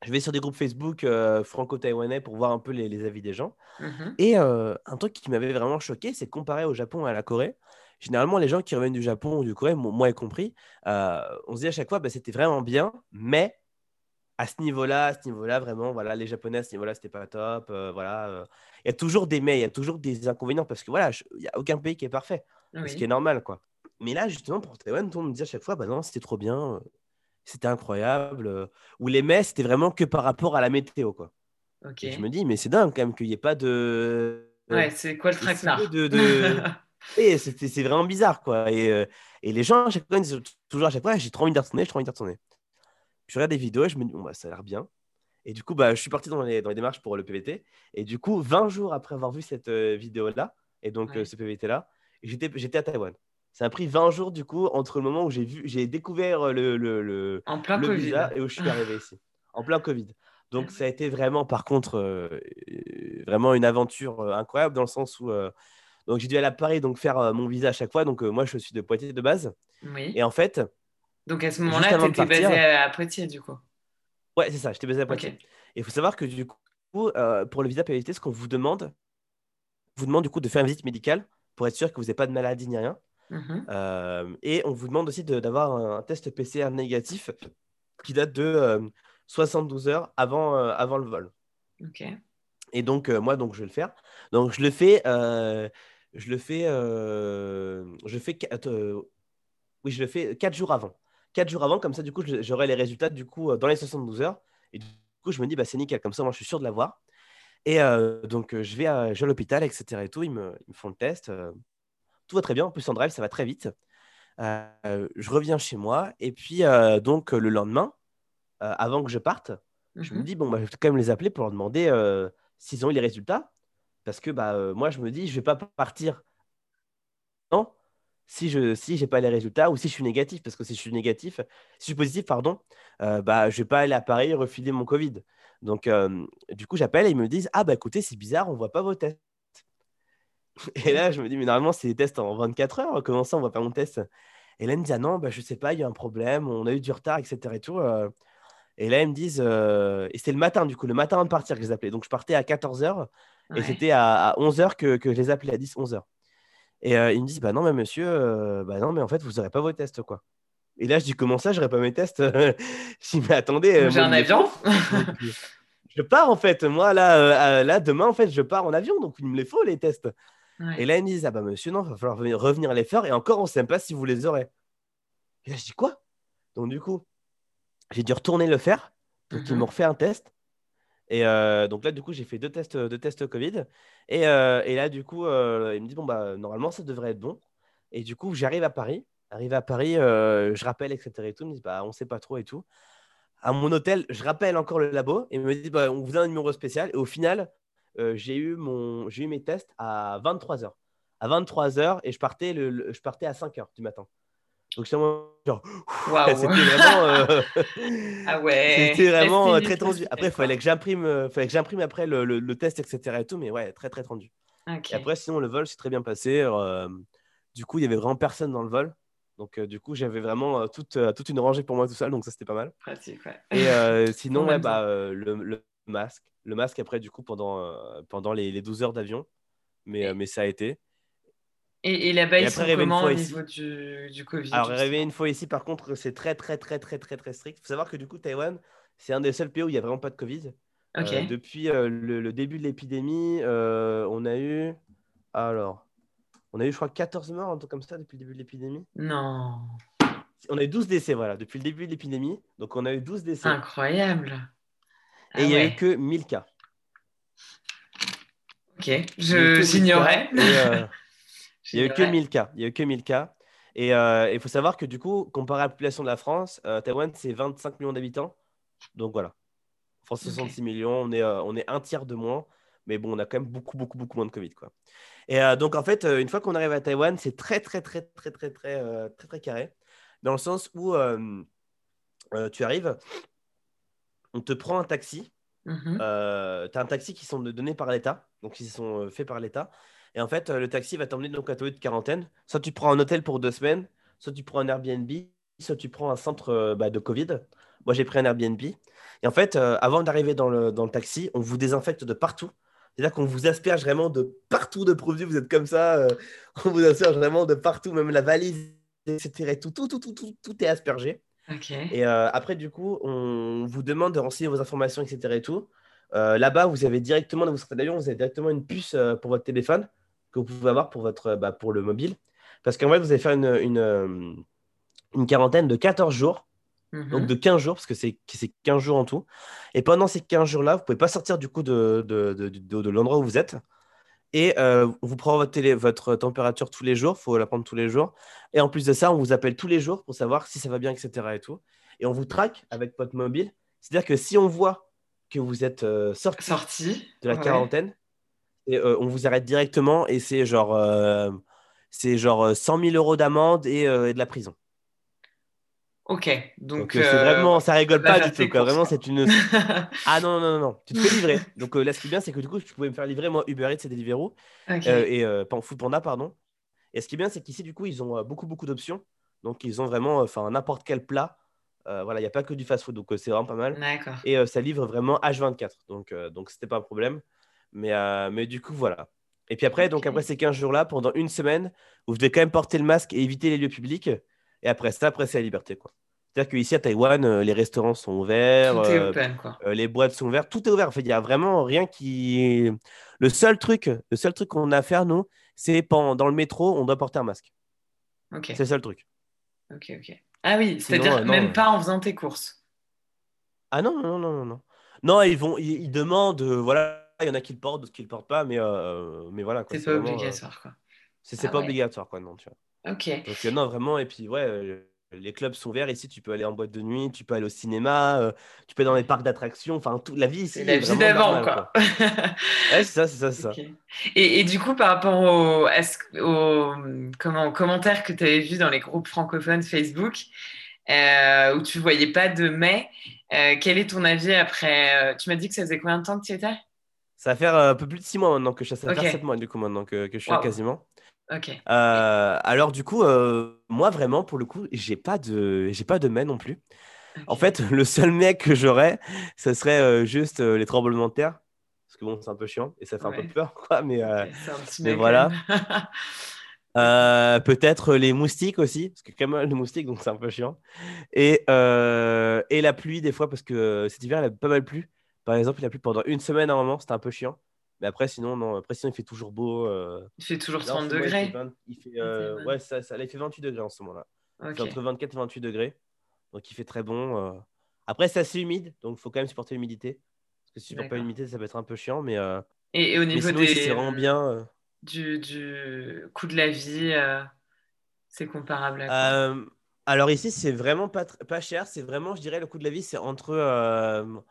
Je vais sur des groupes Facebook euh, franco-taïwanais pour voir un peu les, avis des gens. Mhm. Et euh, un truc qui m'avait vraiment choqué, c'est comparé au Japon et à la Corée. Généralement, les gens qui reviennent du Japon ou du Corée, moi y compris, euh, on se dit à chaque fois, bah, c'était vraiment bien, mais à ce niveau-là, à ce niveau-là, vraiment, voilà, les Japonais à ce niveau-là, c'était pas top. voilà, il y a toujours des mais, il y a toujours des inconvénients parce que voilà, il n'y a aucun pays qui est parfait, ce qui est normal, quoi. Mais là, justement, pour Taïwan, tout le monde me dit à chaque fois, bah non, c'était trop bien, c'était incroyable. Ou les mais, c'était vraiment que par rapport à la météo, quoi. Et je me dis, mais c'est dingue quand même qu'il n'y ait pas de. Ouais, c'est quoi le traquenard? de, de... [laughs] Et c'est vraiment bizarre, quoi. Et, et les gens, à chaque fois, disent toujours à chaque fois, j'ai trop envie de retourner, j'ai trop envie de retourner. Je regarde des vidéos et je me dis, bon, bah, ça a l'air bien. Et du coup, bah, je suis parti dans les, dans les démarches pour le PVT. Et du coup, 20 jours après avoir vu cette vidéo-là, et donc ce PVT-là, j'étais à Taïwan. Ça a pris 20 jours du coup entre le moment où j'ai vu, j'ai découvert le, le, le, en plein visa et où je suis arrivé ici, [laughs] en plein Covid. Donc ça a été vraiment, par contre, euh, vraiment une aventure euh, incroyable dans le sens où euh, donc j'ai dû aller à Paris donc faire mon visa à chaque fois. Donc moi je suis de Poitiers de base. Oui. Et en fait. Donc à ce moment-là, tu étais basé à Poitiers du coup. Ouais, c'est ça, j'étais basé à Poitiers. Et il faut savoir que du coup, pour le visa PVT, ce qu'on vous demande, vous demande du coup de faire une visite médicale pour être sûr que vous n'avez pas de maladie ni rien. Euh, et on vous demande aussi d'avoir un test PCR négatif qui date de 72 euh, heures avant, euh, avant le vol. Et donc, moi, donc, je vais le faire. Donc, je le fais. je le fais. je fais. oui, je le fais 4 jours avant. 4 jours avant, comme ça, du coup, j'aurai les résultats du coup, dans les 72 heures. Et du coup, je me dis, bah, c'est nickel. Comme ça, moi, je suis sûr de l'avoir. Et donc, je vais à, l'hôpital, etc. Et tout. Ils me, ils me font le test tout va très bien. En plus, en drive, ça va très vite. Euh, je reviens chez moi. Et puis, euh, donc, le lendemain, euh, avant que je parte, je me mhm. dis, bon, bah, je vais quand même les appeler pour leur demander s'ils ont eu les résultats. Parce que bah, moi, je me dis, je ne vais pas partir. Non si je si j'ai pas les résultats ou si je suis négatif parce que si je suis négatif si je suis positif pardon bah je vais pas aller à Paris refiler mon Covid donc du coup j'appelle et ils me disent ah bah écoutez c'est bizarre on voit pas vos tests [laughs] et là, je me dis, mais normalement, c'est des tests en 24 heures. Comment ça, on va faire mon test? Et là, ils me disent, ah non, bah, je sais pas, il y a un problème, on a eu du retard, etc. Et, tout. Euh. et là, ils me disent, euh, et c'est le matin, du coup, le matin avant de partir que je les appelais. Donc, je partais à 14 heures et c'était à, 11 heures que, que, je les appelais, à 10, 11 heures. Et euh, ils me disent, bah non, mais monsieur, bah non, mais en fait, vous n'aurez pas vos tests, quoi. Et là, je dis, comment ça, je n'aurai pas mes tests? [laughs] Je dis, mais attendez. J'ai un avion? [laughs] Je pars, en fait. Moi, là, là, demain, en fait, je pars en avion, donc il me les faut, les tests. Et là, ils me disent Ah bah monsieur, non, il va falloir revenir les faire. Et encore, on ne sait pas si vous les aurez. Et là, je dis Quoi? Donc, du coup, j'ai dû retourner le faire. Donc, ils mhm. m'ont refait un test. Et euh, donc là, du coup, j'ai fait deux tests, deux tests Covid. Et, euh, et là, du coup, euh, il me dit Bon, bah, normalement, ça devrait être bon. Et du coup, j'arrive à Paris. Arrive à Paris, je rappelle, etc. Et tout. Ils me disent bah, On ne sait pas trop et tout. À mon hôtel, je rappelle encore le labo. Et ils me disent bah, On vous a un numéro spécial. Et au final, euh, j'ai eu, mon, j'ai eu mes tests à 23h. À 23h et je partais, le, je partais à 5h du matin. Donc c'était genre, [laughs] c'était vraiment, euh, [laughs] ah ouais, [laughs] c'était vraiment euh, très tendu. Après, il fallait que j'imprime, fallait que j'imprime après le, le, test, etc. Et tout, mais ouais, très très tendu. Et après, sinon le vol s'est très bien passé. du coup, il y avait vraiment personne dans le vol. Donc, du coup, j'avais vraiment toute, toute une rangée pour moi tout seul, donc ça c'était pas mal. Pratique, ouais. Et sinon, ouais, bah, le, le, masque. Le masque, après, du coup, pendant, euh, pendant les, les 12 heures d'avion. Mais, euh, mais ça a été. Et, et là-bas, ils sont comment au niveau du, du, Covid Alors, arriver une fois ici, par contre, c'est très, très, très, très, très, très strict. Il faut savoir que du coup, Taïwan, c'est un des seuls pays où il n'y a vraiment pas de Covid. Euh, depuis le, début de l'épidémie, on a eu. Alors, on a eu, je crois, 14 morts, un truc comme ça, depuis le début de l'épidémie. Non. On a eu 12 décès, voilà, depuis le début de l'épidémie. Donc, on a eu 12 décès. Incroyable. Et il n'y a eu que 1000 cas. Ok, je j'ignorais. Euh, il n'y a eu que 1000 cas. Il y a eu que 1000 cas. [laughs] Et euh, il faut savoir que du coup, comparé à la population de la France, euh, Taïwan, c'est 25 millions d'habitants. Donc voilà. France, 66 millions, on est, on est un tiers de moins. Mais bon, on a quand même beaucoup, beaucoup, beaucoup moins de Covid. Quoi. Et donc, en fait, une fois qu'on arrive à Taïwan, c'est très, très, très, très, très, très, très, très, carré. Dans le sens où tu arrives, on te prend un taxi. Mhm. Euh, tu as un taxi qui sont donnés par l'État, donc ils sont euh, faits par l'État. Et en fait, le taxi va t'emmener donc à ta de quarantaine. Soit tu prends un hôtel pour deux semaines, soit tu prends un Airbnb, soit tu prends un centre bah, de Covid. Moi, j'ai pris un Airbnb. Et en fait, avant d'arriver dans le, dans le taxi, on vous désinfecte de partout. C'est-à-dire qu'on vous asperge vraiment de partout de produits. Vous êtes comme ça. [laughs] on vous asperge vraiment de partout, même la valise, etc. Tout, tout, tout, tout, tout, tout est aspergé. Et après, du coup, on vous demande de renseigner vos informations, etc. Et tout. Euh, là-bas, vous avez directement, dans votre d'avion, vous avez directement une puce euh, pour votre téléphone que vous pouvez avoir pour, votre, bah, pour le mobile. Parce qu'en fait, vous allez faire une, une, euh, une quarantaine de 14 jours. Donc mhm. de 15 jours, parce que c'est 15 jours en tout. Et pendant ces 15 jours-là, vous ne pouvez pas sortir du coup de, de, de, de l'endroit où vous êtes. Et vous prenez votre, télé, votre température tous les jours, il faut la prendre tous les jours. Et en plus de ça, on vous appelle tous les jours pour savoir si ça va bien, etc. Et, tout. et on vous traque avec votre mobile. C'est-à-dire que si on voit que vous êtes euh, sorti, de la quarantaine. Et euh, on vous arrête directement et c'est genre, euh, c'est genre 100 000 euros d'amende et, de la prison. Ok, donc, c'est vraiment, ça rigole pas du tout. Quoi. Vraiment, c'est une. [laughs] ah non, non, non, non, tu te fais livrer. Donc là, ce qui est bien, c'est que du coup, tu pouvais me faire livrer. Moi, Uber Eats, c'est Deliveroo. Okay. et pas Foodpanda, pardon. Et ce qui est bien, c'est qu'ici, du coup, ils ont beaucoup, beaucoup d'options. Donc, ils ont vraiment enfin n'importe quel plat euh, voilà, il n'y a pas que du fast-food, donc euh, c'est vraiment pas mal. Et euh, ça livre vraiment H24, donc donc c'était pas un problème. Mais, mais du coup, voilà. Et puis après, donc après ces 15 jours-là, pendant une semaine, vous devez quand même porter le masque et éviter les lieux publics. Et après ça, après, c'est la liberté. quoi. C'est-à-dire qu'ici à Taïwan, les restaurants sont ouverts, les boîtes sont ouvertes, tout est ouvert. En fait, il n'y a vraiment rien qui. Le seul truc, le seul truc qu'on a à faire, nous, c'est dans le métro, on doit porter un masque. C'est le seul truc. Ok, ok. Ah oui, c'est-à-dire euh, même pas en faisant tes courses. Ah non, non, non, non, non. Non, ils vont, ils, demandent, euh, voilà, il y en a qui le portent, d'autres qui le portent pas, mais, euh, mais voilà. C'est pas obligatoire, quoi. C'est ah pas obligatoire, quoi, non, tu vois. Ok. Donc, non, vraiment, et puis, ouais, les clubs sont ouverts ici. Tu peux aller en boîte de nuit, tu peux aller au cinéma, euh, tu peux aller dans les parcs d'attractions. Enfin, toute la vie ici. C'est la vie d'avant, quoi. [laughs] c'est ça, c'est ça, ça. Et, et, du coup, par rapport aux au, comment, commentaires que tu avais vus dans les groupes francophones Facebook, euh, où tu voyais pas de mai, euh, quel est ton avis après Tu m'as dit que ça faisait combien de temps que tu étais? Ça va faire un peu plus de six mois maintenant que je suis. Faire sept mois du coup maintenant que, que je suis là quasiment. Euh, alors du coup, euh, moi vraiment pour le coup, j'ai pas de, j'ai pas de mais non plus. En fait, [laughs] le seul mec que j'aurais, ce serait euh, juste les tremblements de terre, parce que bon, c'est un peu chiant et ça fait un peu peur, quoi. Mais, mais voilà. [laughs] peut-être les moustiques aussi, parce que quand même les moustiques, donc c'est un peu chiant. Et, et la pluie des fois, parce que cet hiver, il a pas mal plu. Par exemple, il a plu pendant une semaine à un moment, c'était un peu chiant. Mais après, sinon, non, après, sinon, il fait toujours beau. Euh. Il fait toujours 30 degrés. Il fait, euh, ouais, ça, ça, il fait 28 degrés en ce moment-là. C'est entre 24 et 28 degrés. Donc, il fait très bon. Euh. Après, c'est assez humide. Donc, il faut quand même supporter l'humidité. Parce que si tu supportes pas l'humidité, ça peut être un peu chiant. Mais, et, au niveau des... c'est vraiment bien. Du, du, coût de la vie, c'est comparable à quoi? Alors, ici, c'est vraiment pas, pas cher. C'est vraiment, je dirais, le coût de la vie, c'est entre.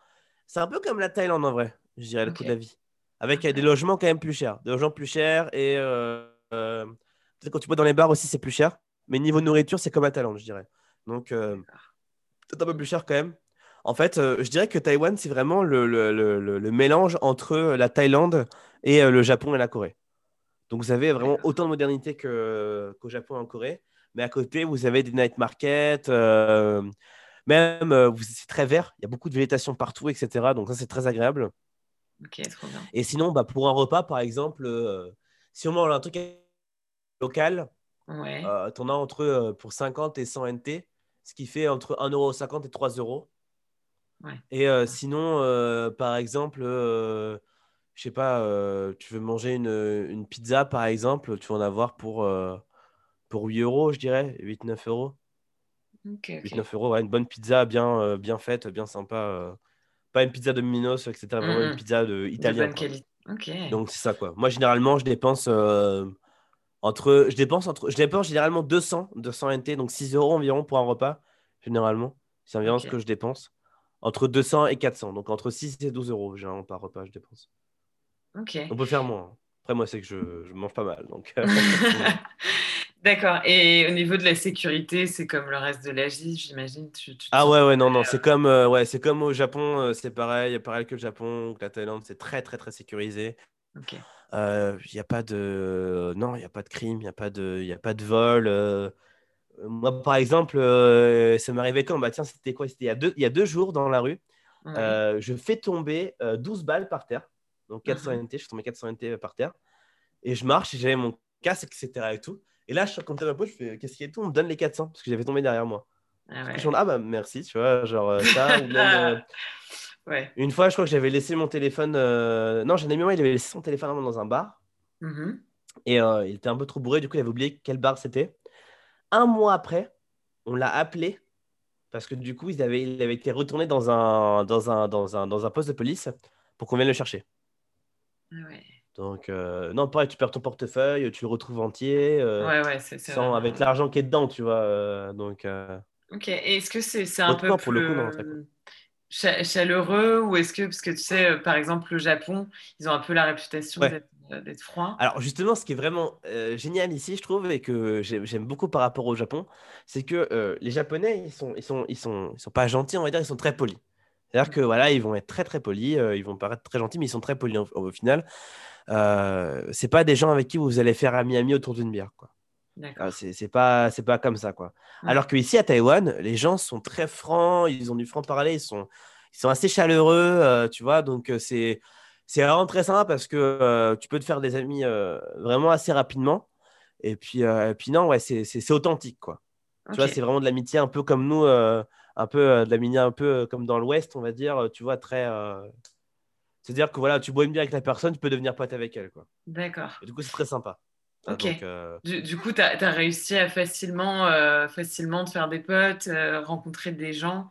C'est un peu comme la Thaïlande en vrai, je dirais, le coût de la vie avec des logements quand même plus chers. Des logements plus chers et euh, euh, peut-être quand tu bois dans les bars aussi, c'est plus cher. Mais niveau nourriture, c'est comme à Thaïlande, je dirais. Donc, euh, peut-être un peu plus cher quand même. En fait, je dirais que Taïwan, c'est vraiment le, le, le, le, mélange entre la Thaïlande et le Japon et la Corée. Donc, vous avez vraiment autant de modernité qu'au Japon et en Corée. Mais à côté, vous avez des night markets. même, c'est très vert. Il y a beaucoup de végétation partout, etc. Donc, ça, c'est très agréable. Ok, trop bien. Et sinon, bah, pour un repas, par exemple, euh, si on mange un truc local, ouais. euh, tu en as entre euh, pour 50 et 100 NT, ce qui fait entre 1,50€ et 3 euros. Ouais. Et sinon, par exemple, je sais pas, tu veux manger une, une, pizza, par exemple, tu vas en avoir pour, pour 8 euros, je dirais, 8-9 euros. 8-9 euros, ouais, une bonne pizza bien, bien faite, bien sympa pas une pizza de Minos, etc. Vraiment une mm. pizza de italien. Donc c'est ça quoi. Moi généralement je dépense euh, entre, je dépense entre, je dépense généralement 200, 200 NT, donc 6 euros environ pour un repas généralement. C'est environ ce que je dépense. Entre 200 et 400, donc entre 6 et 12 euros généralement par repas je dépense. Ok. On peut faire moins. Après moi c'est que je, je, mange pas mal donc. [laughs] [laughs] D'accord. Et au niveau de la sécurité, c'est comme le reste de l'Asie, j'imagine. ah ouais, ouais, non, non, c'est comme, euh, ouais, c'est comme au Japon, euh, c'est pareil, pareil que le Japon, que la Thaïlande, c'est très, très, très sécurisé. Il n'y a pas de. Non, il n'y a pas de crime, il n'y a, pas de... y a pas de vol. Moi, par exemple, ça arrivé quand? Bah, Tiens, c'était quoi? C'était il, y a deux... il y a deux jours dans la rue. je fais tomber 12 balles par terre. Donc 400 mhm. NT, je suis tombé 400 NT par terre. Et je marche, j'avais mon casque, etc. Et, tout. Et là, je suis comme ma poche, je fais Qu'est-ce qu'il y a tout? On me donne les 400 parce que j'avais tombé derrière moi. Ah, ouais. ah bah merci, tu vois, genre ça. ou même, [laughs] une fois, je crois que j'avais laissé mon téléphone. Euh, non, j'en ai mis moi, il avait laissé son téléphone dans un bar. Mm-hmm. Et euh, il était un peu trop bourré, du coup, il avait oublié quel bar c'était. Un mois après, on l'a appelé parce que du coup, il avait, il avait été retourné dans un, dans, un, dans, un, dans un poste de police pour qu'on vienne le chercher. Ah Donc, euh, non, pareil, tu perds ton portefeuille, tu le retrouves entier, ouais, ouais, c'est, sans, avec l'argent qui est dedans, tu vois. donc, Ok, et est-ce que c'est, un peu pour le coup, non, chaleureux ou est-ce que, parce que tu sais, euh, par exemple, le Japon, ils ont un peu la réputation d'être, euh, d'être froid Alors justement, ce qui est vraiment euh, génial ici, je trouve, et que j'aime beaucoup par rapport au Japon, c'est que les Japonais, ils sont, ils, sont, ils, sont, ils sont pas gentils, on va dire, ils sont très polis. C'est-à-dire que voilà, ils vont être très très polis, ils vont paraître très gentils, mais ils sont très polis au, final. Euh, c'est pas des gens avec qui vous allez faire ami-ami autour d'une bière, quoi. Ah, c'est pas, pas comme ça, quoi. Alors qu'ici, à Taïwan, les gens sont très francs, ils ont du franc-parler, ils sont, ils sont assez chaleureux, euh, tu vois. Donc, euh, c'est vraiment très sympa parce que euh, tu peux te faire des amis vraiment assez rapidement. Et puis, puis non, ouais, c'est authentique, quoi. Tu vois, c'est vraiment de l'amitié un peu comme nous, un peu de l'amitié un peu comme dans l'Ouest, on va dire, tu vois, très. C'est-à-dire que voilà, tu bois une bière avec la personne, tu peux devenir pote avec elle, quoi. D'accord. Du coup, c'est très sympa. Ok. Euh, du, coup, tu as, réussi à facilement, euh, facilement te faire des potes, euh, rencontrer des gens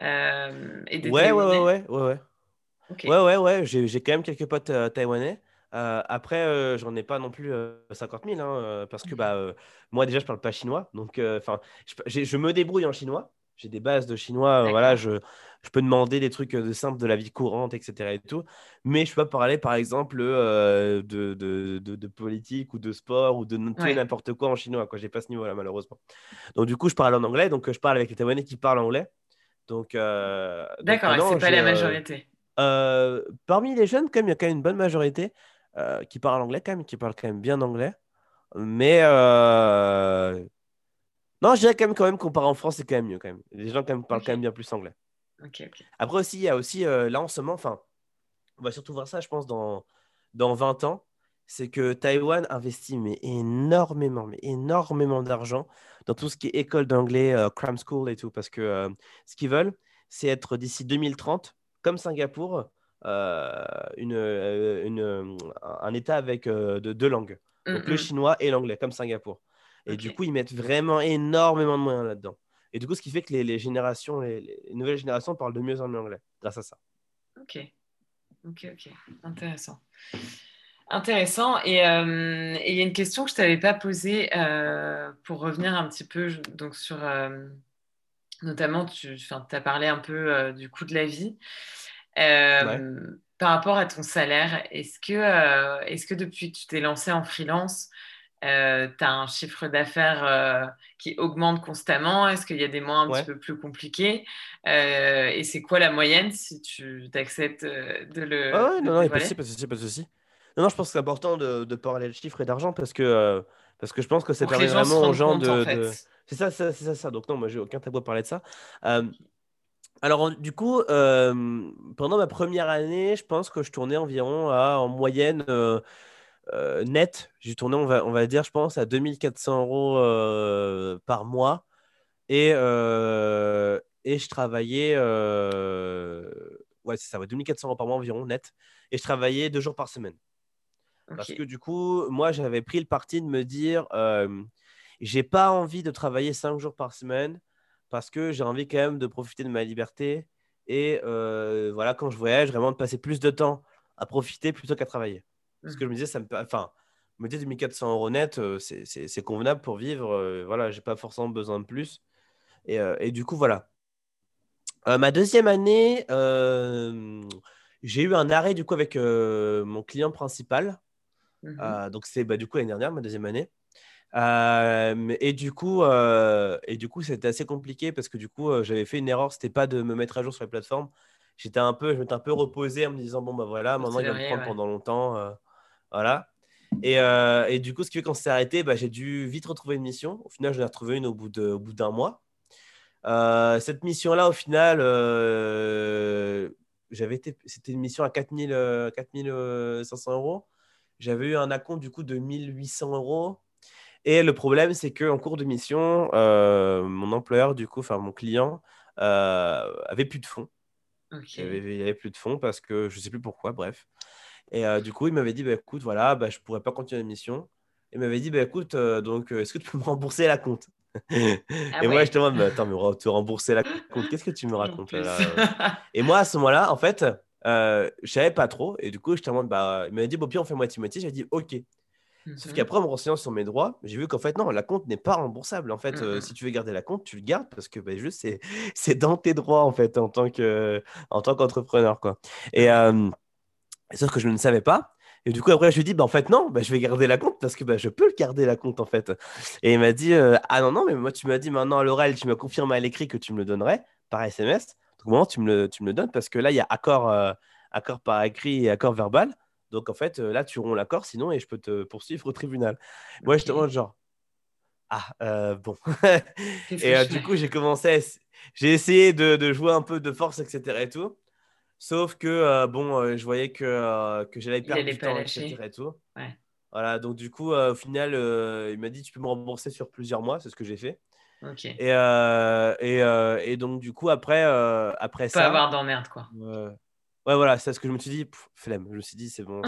et des ouais, ouais, ouais, ouais, ouais, ouais. Ouais, ouais, J'ai quand même quelques potes taïwanais. après, j'en ai pas non plus 50 000, hein, parce que bah, moi déjà, je parle pas chinois. Donc, enfin, je me débrouille en chinois j'ai des bases de chinois. voilà, je, je, peux demander des trucs de simples de la vie courante, etc. Et tout. Mais je peux pas parler, par exemple, de, de, de, de, politique ou de sport ou de n'importe quoi en chinois. Je n'ai pas ce niveau-là, malheureusement. Donc, du coup, je parle en anglais. Donc, je parle avec les Taïwanais qui parlent anglais. Donc, D'accord, c'est pas la majorité. parmi les jeunes, quand même, il y a quand même une bonne majorité qui parlent anglais, quand même, qui parlent quand même bien anglais. Mais non, je dirais quand même, quand même comparé en France, c'est quand même mieux. Quand même. Les gens quand même, parlent quand même bien plus anglais. Après aussi, il y a aussi, euh, là en ce moment, enfin, on va surtout voir ça, je pense, dans, dans 20 ans, c'est que Taïwan investit mais énormément, mais énormément d'argent dans tout ce qui est école d'anglais, euh, cram school et tout, parce que euh, ce qu'ils veulent, c'est être d'ici 2030, comme Singapour, une, une, un État avec deux langues. Donc le chinois et l'anglais, comme Singapour. Et du coup, ils mettent vraiment énormément de moyens là-dedans. Et du coup, ce qui fait que les, générations, les, nouvelles générations parlent de mieux en mieux anglais grâce à ça. Ok, ok, ok, intéressant. Intéressant. Et euh, il y a une question que je ne t'avais pas posée euh, pour revenir un petit peu donc, sur. Euh, notamment, tu as parlé un peu du coût de la vie. Par rapport à ton salaire, est-ce que, est-ce que depuis que tu t'es lancé en freelance, euh, tu as un chiffre d'affaires euh, qui augmente constamment Est-ce qu'il y a des mois un petit peu plus compliqués? Euh, Et c'est quoi la moyenne si tu acceptes de le. Ah non, non, pas de souci, pas de souci. Non, non, je pense que c'est important de, de, parler de chiffres et d'argent parce que, parce que je pense que ça permet vraiment aux gens de. C'est ça, c'est ça, ça, Donc, non, moi, j'ai aucun tabou à parler de ça. alors, du coup, pendant ma première année, je pense que je tournais environ à, en moyenne, euh, net, j'ai tourné, on va, on va dire, je pense, à 2400 euros euh, par mois. Et, euh, et je travaillais, ouais, c'est ça, 2400 euros par mois environ, net. Et je travaillais deux jours par semaine. Parce que du coup, moi, j'avais pris le parti de me dire, j'ai pas envie de travailler cinq jours par semaine parce que j'ai envie quand même de profiter de ma liberté. Et voilà, quand je voyage, vraiment de passer plus de temps à profiter plutôt qu'à travailler. Parce que je me disais, ça me, enfin, me disais 2400 euros net, euh, c'est convenable pour vivre. Euh, voilà, j'ai pas forcément besoin de plus. Et, euh, et du coup, voilà. ma deuxième année, j'ai eu un arrêt du coup avec mon client principal. Mmh donc c'est bah, du coup l'année dernière, ma deuxième année. et du coup, et du coup, c'était assez compliqué parce que du coup, j'avais fait une erreur. C'était pas de me mettre à jour sur la plateforme. J'étais un peu, je m'étais un peu reposé en me disant bon bah voilà, maintenant il va me prendre pendant longtemps. Voilà. Et, euh, et, du coup, ce qui fait qu'on s'est arrêté, bah, j'ai dû vite retrouver une mission. Au final, j'en ai retrouvé une au bout d'un mois. Euh, cette mission-là, au final, euh, j'avais été, c'était une mission à 4000, 4500 euros. J'avais eu un acompte du coup de 1800 euros. Et le problème, c'est qu'en cours de mission, mon employeur, du coup, enfin mon client, avait plus de fonds. Il, avait, avait plus de fonds parce que je ne sais plus pourquoi, bref. Et euh, du coup, il m'avait dit, bah, écoute, voilà, bah, je ne pourrais pas continuer la mission. Il m'avait dit, bah, écoute, euh, donc, euh, est-ce que tu peux me rembourser la compte? Ah Et moi, je te demande, attends, mais te rembourser la compte, qu'est-ce que tu me racontes là Et moi, à ce moment-là, en fait, je ne savais pas trop. Et du coup, je te demande, bah, il m'avait dit, bon, puis on fait moitié-moitié. J'ai dit, OK. Sauf mhm. qu'après, en me renseignant sur mes droits, j'ai vu qu'en fait, non, la compte n'est pas remboursable. En fait, mhm. si tu veux garder la compte, tu le gardes parce que bah, juste, c'est [laughs] dans tes droits, en fait, en tant qu'entrepreneur. quoi. Et, sauf que je ne savais pas. Et du coup, après, je lui ai dit, bah, en fait, non, bah, je vais garder la compte parce que bah, je peux le garder la compte, en fait. Et il m'a dit, euh, ah non, non, mais moi, tu m'as dit maintenant à l'oral, tu m'as confirmé à l'écrit que tu me le donnerais par SMS. Donc, moment, tu me le, tu me le donnes parce que là, il y a accord, euh, accord par écrit et accord verbal. Donc, en fait, euh, là, tu romps l'accord, sinon, et je peux te poursuivre au tribunal. Moi, je te demande, genre, ah, bon. [laughs] et du coup, j'ai commencé, j'ai essayé de, de, jouer un peu de force, etc. et tout. Sauf que, euh, bon, euh, je voyais que, euh, que j'allais perdre du temps, etc. Et tout. Voilà, donc du coup, au final, il m'a dit tu peux me rembourser sur plusieurs mois, c'est ce que j'ai fait. Et, et, et, donc, du coup, après, après ça. Pas avoir d'emmerde, quoi. ouais, voilà, c'est ce que je me suis dit. flemme. Je me suis dit, c'est [laughs] bon.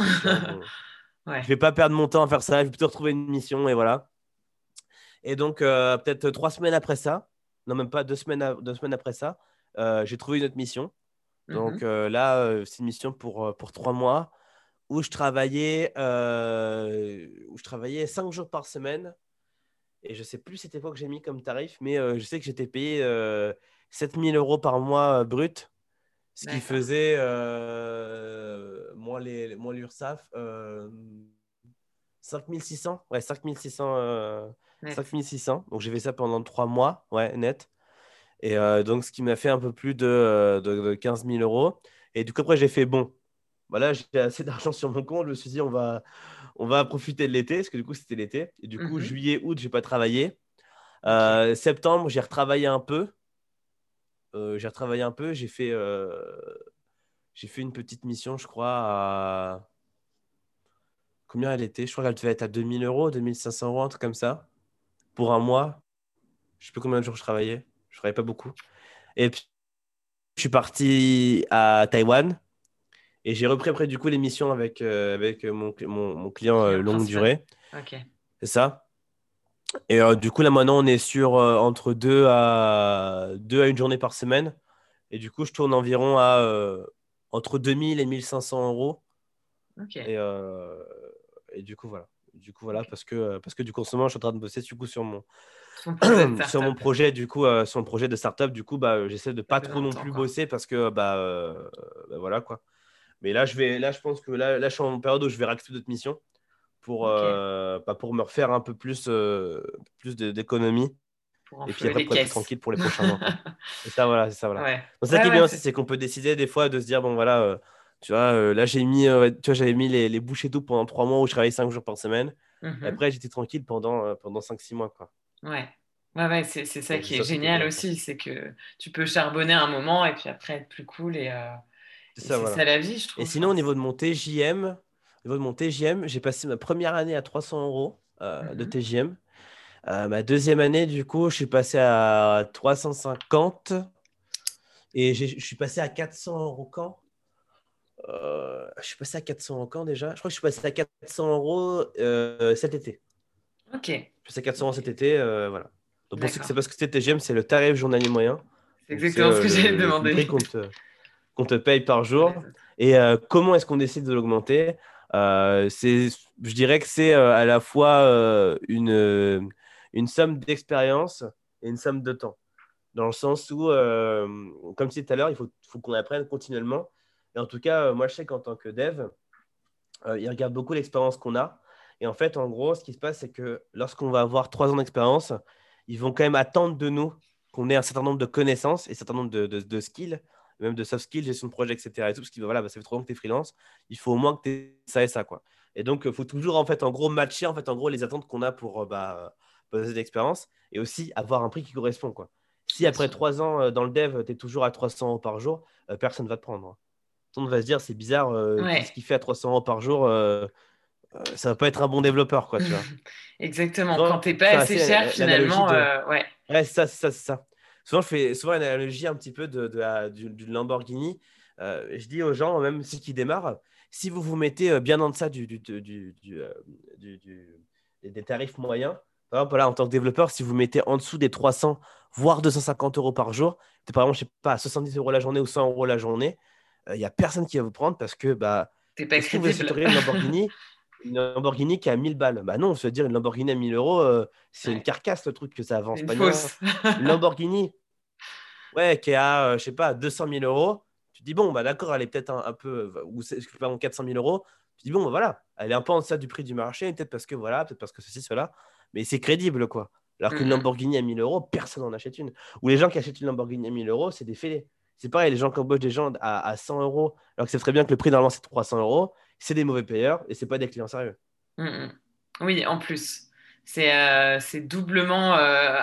ouais. Je vais pas perdre mon temps à faire ça. Je vais plutôt retrouver une mission, et voilà. Et donc, peut-être trois semaines après ça, non, même pas deux semaines, deux semaines après ça, j'ai trouvé une autre mission. Donc mmh euh, là, euh, c'est une mission pour, euh, pour trois mois où je travaillais, où je travaillais cinq jours par semaine. Et je sais plus c'était quoi que j'ai mis comme tarif, mais je sais que j'étais payé 7000 euros par mois brut, ce qui faisait, moins l'URSAF, 5600. Ouais, 5600. 5600. Donc j'ai fait ça pendant trois mois, ouais, net. Et euh, donc, ce qui m'a fait un peu plus de, de, 15 000 euros. Et du coup, après, j'ai fait bon. Voilà, j'ai assez [laughs] d'argent sur mon compte. Je me suis dit, on va, on va profiter de l'été, parce que du coup, c'était l'été. Et du coup, mhm. juillet, août, j'ai pas travaillé. Euh, septembre, j'ai retravaillé un peu. Euh, j'ai retravaillé un peu. J'ai fait, j'ai fait une petite mission, je crois, à. Combien elle était? Je crois qu'elle devait être à 2000 euros, 2500 euros, un truc comme ça. Pour un mois. Je sais plus combien de jours je travaillais. Je travaillais pas beaucoup. Et puis, je suis parti à Taïwan et j'ai repris après du coup l'émission avec, euh, avec mon, mon, client euh, longue durée. C'est ça. Et euh, du coup, là maintenant, on est sur entre deux à, deux à une journée par semaine. Et du coup, je tourne environ à entre 2000 et 1500 euros. Et, et, du coup, voilà. Du coup, voilà, parce, que, parce que du coup, en ce moment, je suis en train de bosser du coup, sur mon, [clears throat] sur mon projet du coup euh, sur mon projet de startup du coup bah j'essaie de pas trop non plus bosser parce que bah, euh, bah, voilà quoi. Mais là je vais là je pense que là, là je suis en période où je vais racter d'autres missions pour euh, bah, pour me refaire un peu plus plus d'économie et puis après pour être tranquille pour les prochains mois. Et ça voilà c'est ça voilà. Donc, ça qui est bien aussi c'est qu'on peut décider des fois de se dire bon voilà tu vois là j'ai mis tu vois j'avais mis les, les bouchées doubles pendant trois mois où je travaillais cinq jours par semaine. Mmh après j'étais tranquille pendant pendant cinq six mois quoi Ouais. Ouais, ouais, c'est, ça qui est génial aussi, c'est que tu peux charbonner un moment et puis après être plus cool et, euh, c'est ça, la vie, je trouve. Et sinon, au niveau de mon TJM, au niveau de mon TJM, j'ai passé ma première année à 300 euros euh, de TJM. Euh, ma deuxième année, du coup, je suis passé à 350 et je suis passé à 400 euros quand? Je suis passé à 400 euros quand déjà? Je crois que je suis passé à 400 euros cet été. Ok. Je passé à 400 euros cet été, voilà. Donc, que c'est parce que c'était TGM, c'est le tarif journalier moyen. C'est exactement ce que euh, j'ai demandé. Le prix qu'on te, paye par jour. Et euh, comment est-ce qu'on décide de l'augmenter? Euh, Je dirais que c'est à la fois une, une somme d'expérience et une somme de temps. Dans le sens où, comme tu disais tout à l'heure, il faut, faut qu'on apprenne continuellement. Et en tout cas, moi, je sais qu'en tant que dev, il regarde beaucoup l'expérience qu'on a. Et en fait, en gros, ce qui se passe, c'est que lorsqu'on va avoir trois ans d'expérience, ils vont quand même attendre de nous qu'on ait un certain nombre de connaissances et un certain nombre de, de, skills, même de soft skills, gestion de projet, etc. Et tout, parce que voilà, bah, ça fait trop longgs que tu es freelance, il faut au moins que tu aies ça et ça. Quoi. Et donc, il faut toujours, en fait, en gros, matcher, en fait, en gros, les attentes qu'on a pour bah, poser cette expérience et aussi avoir un prix qui correspond, quoi. Si après trois ans dans le dev, tu es toujours à 300 euros par jour, personne ne va te prendre. Tout le monde va se dire, c'est bizarre, ce qu'il fait à 300 euros par jour, ça va pas être un bon développeur, quoi, tu vois. [laughs] Exactement. Quand tu n'es pas assez cher, finalement, ouais. Ouais, c'est ça, c'est ça, c'est ça. Souvent, je fais souvent une analogie un petit peu de, de, du, Lamborghini. je dis aux gens, même ceux qui démarrent, si vous vous mettez bien en deçà du, du, du, des tarifs moyens, par exemple, là, en tant que développeur, si vous mettez en dessous des 300, voire 250 euros par jour, par exemple, je sais pas, à 70 euros la journée ou 100 euros la journée, il n'y a personne qui va vous prendre parce que bah, T'es pas une Lamborghini, [laughs] une Lamborghini qui a 1000 balles. Bah non, se dire une Lamborghini à 1000 euros, euh, c'est une carcasse le truc que ça avance pas. Une Lamborghini, ouais, qui est à, euh, je sais pas, 200 000 euros. Tu dis, bon, bah d'accord, elle est peut-être un, peu, ou pardon, 400 000 euros. Tu dis, bon, bah voilà, elle est un peu en deçà du prix du marché, peut-être parce que voilà, peut-être parce que ceci, cela. Mais c'est crédible, quoi. Alors qu'une Lamborghini à 1000 euros, personne n'en achète une. Ou les gens qui achètent une Lamborghini à 1000 euros, c'est des fêlés. C'est pareil, les gens qui embauchent des gens à, 100 euros, alors que c'est très bien que le prix normalement c'est 300 euros, c'est des mauvais payeurs et c'est pas des clients sérieux. Oui, en plus. C'est euh, doublement euh,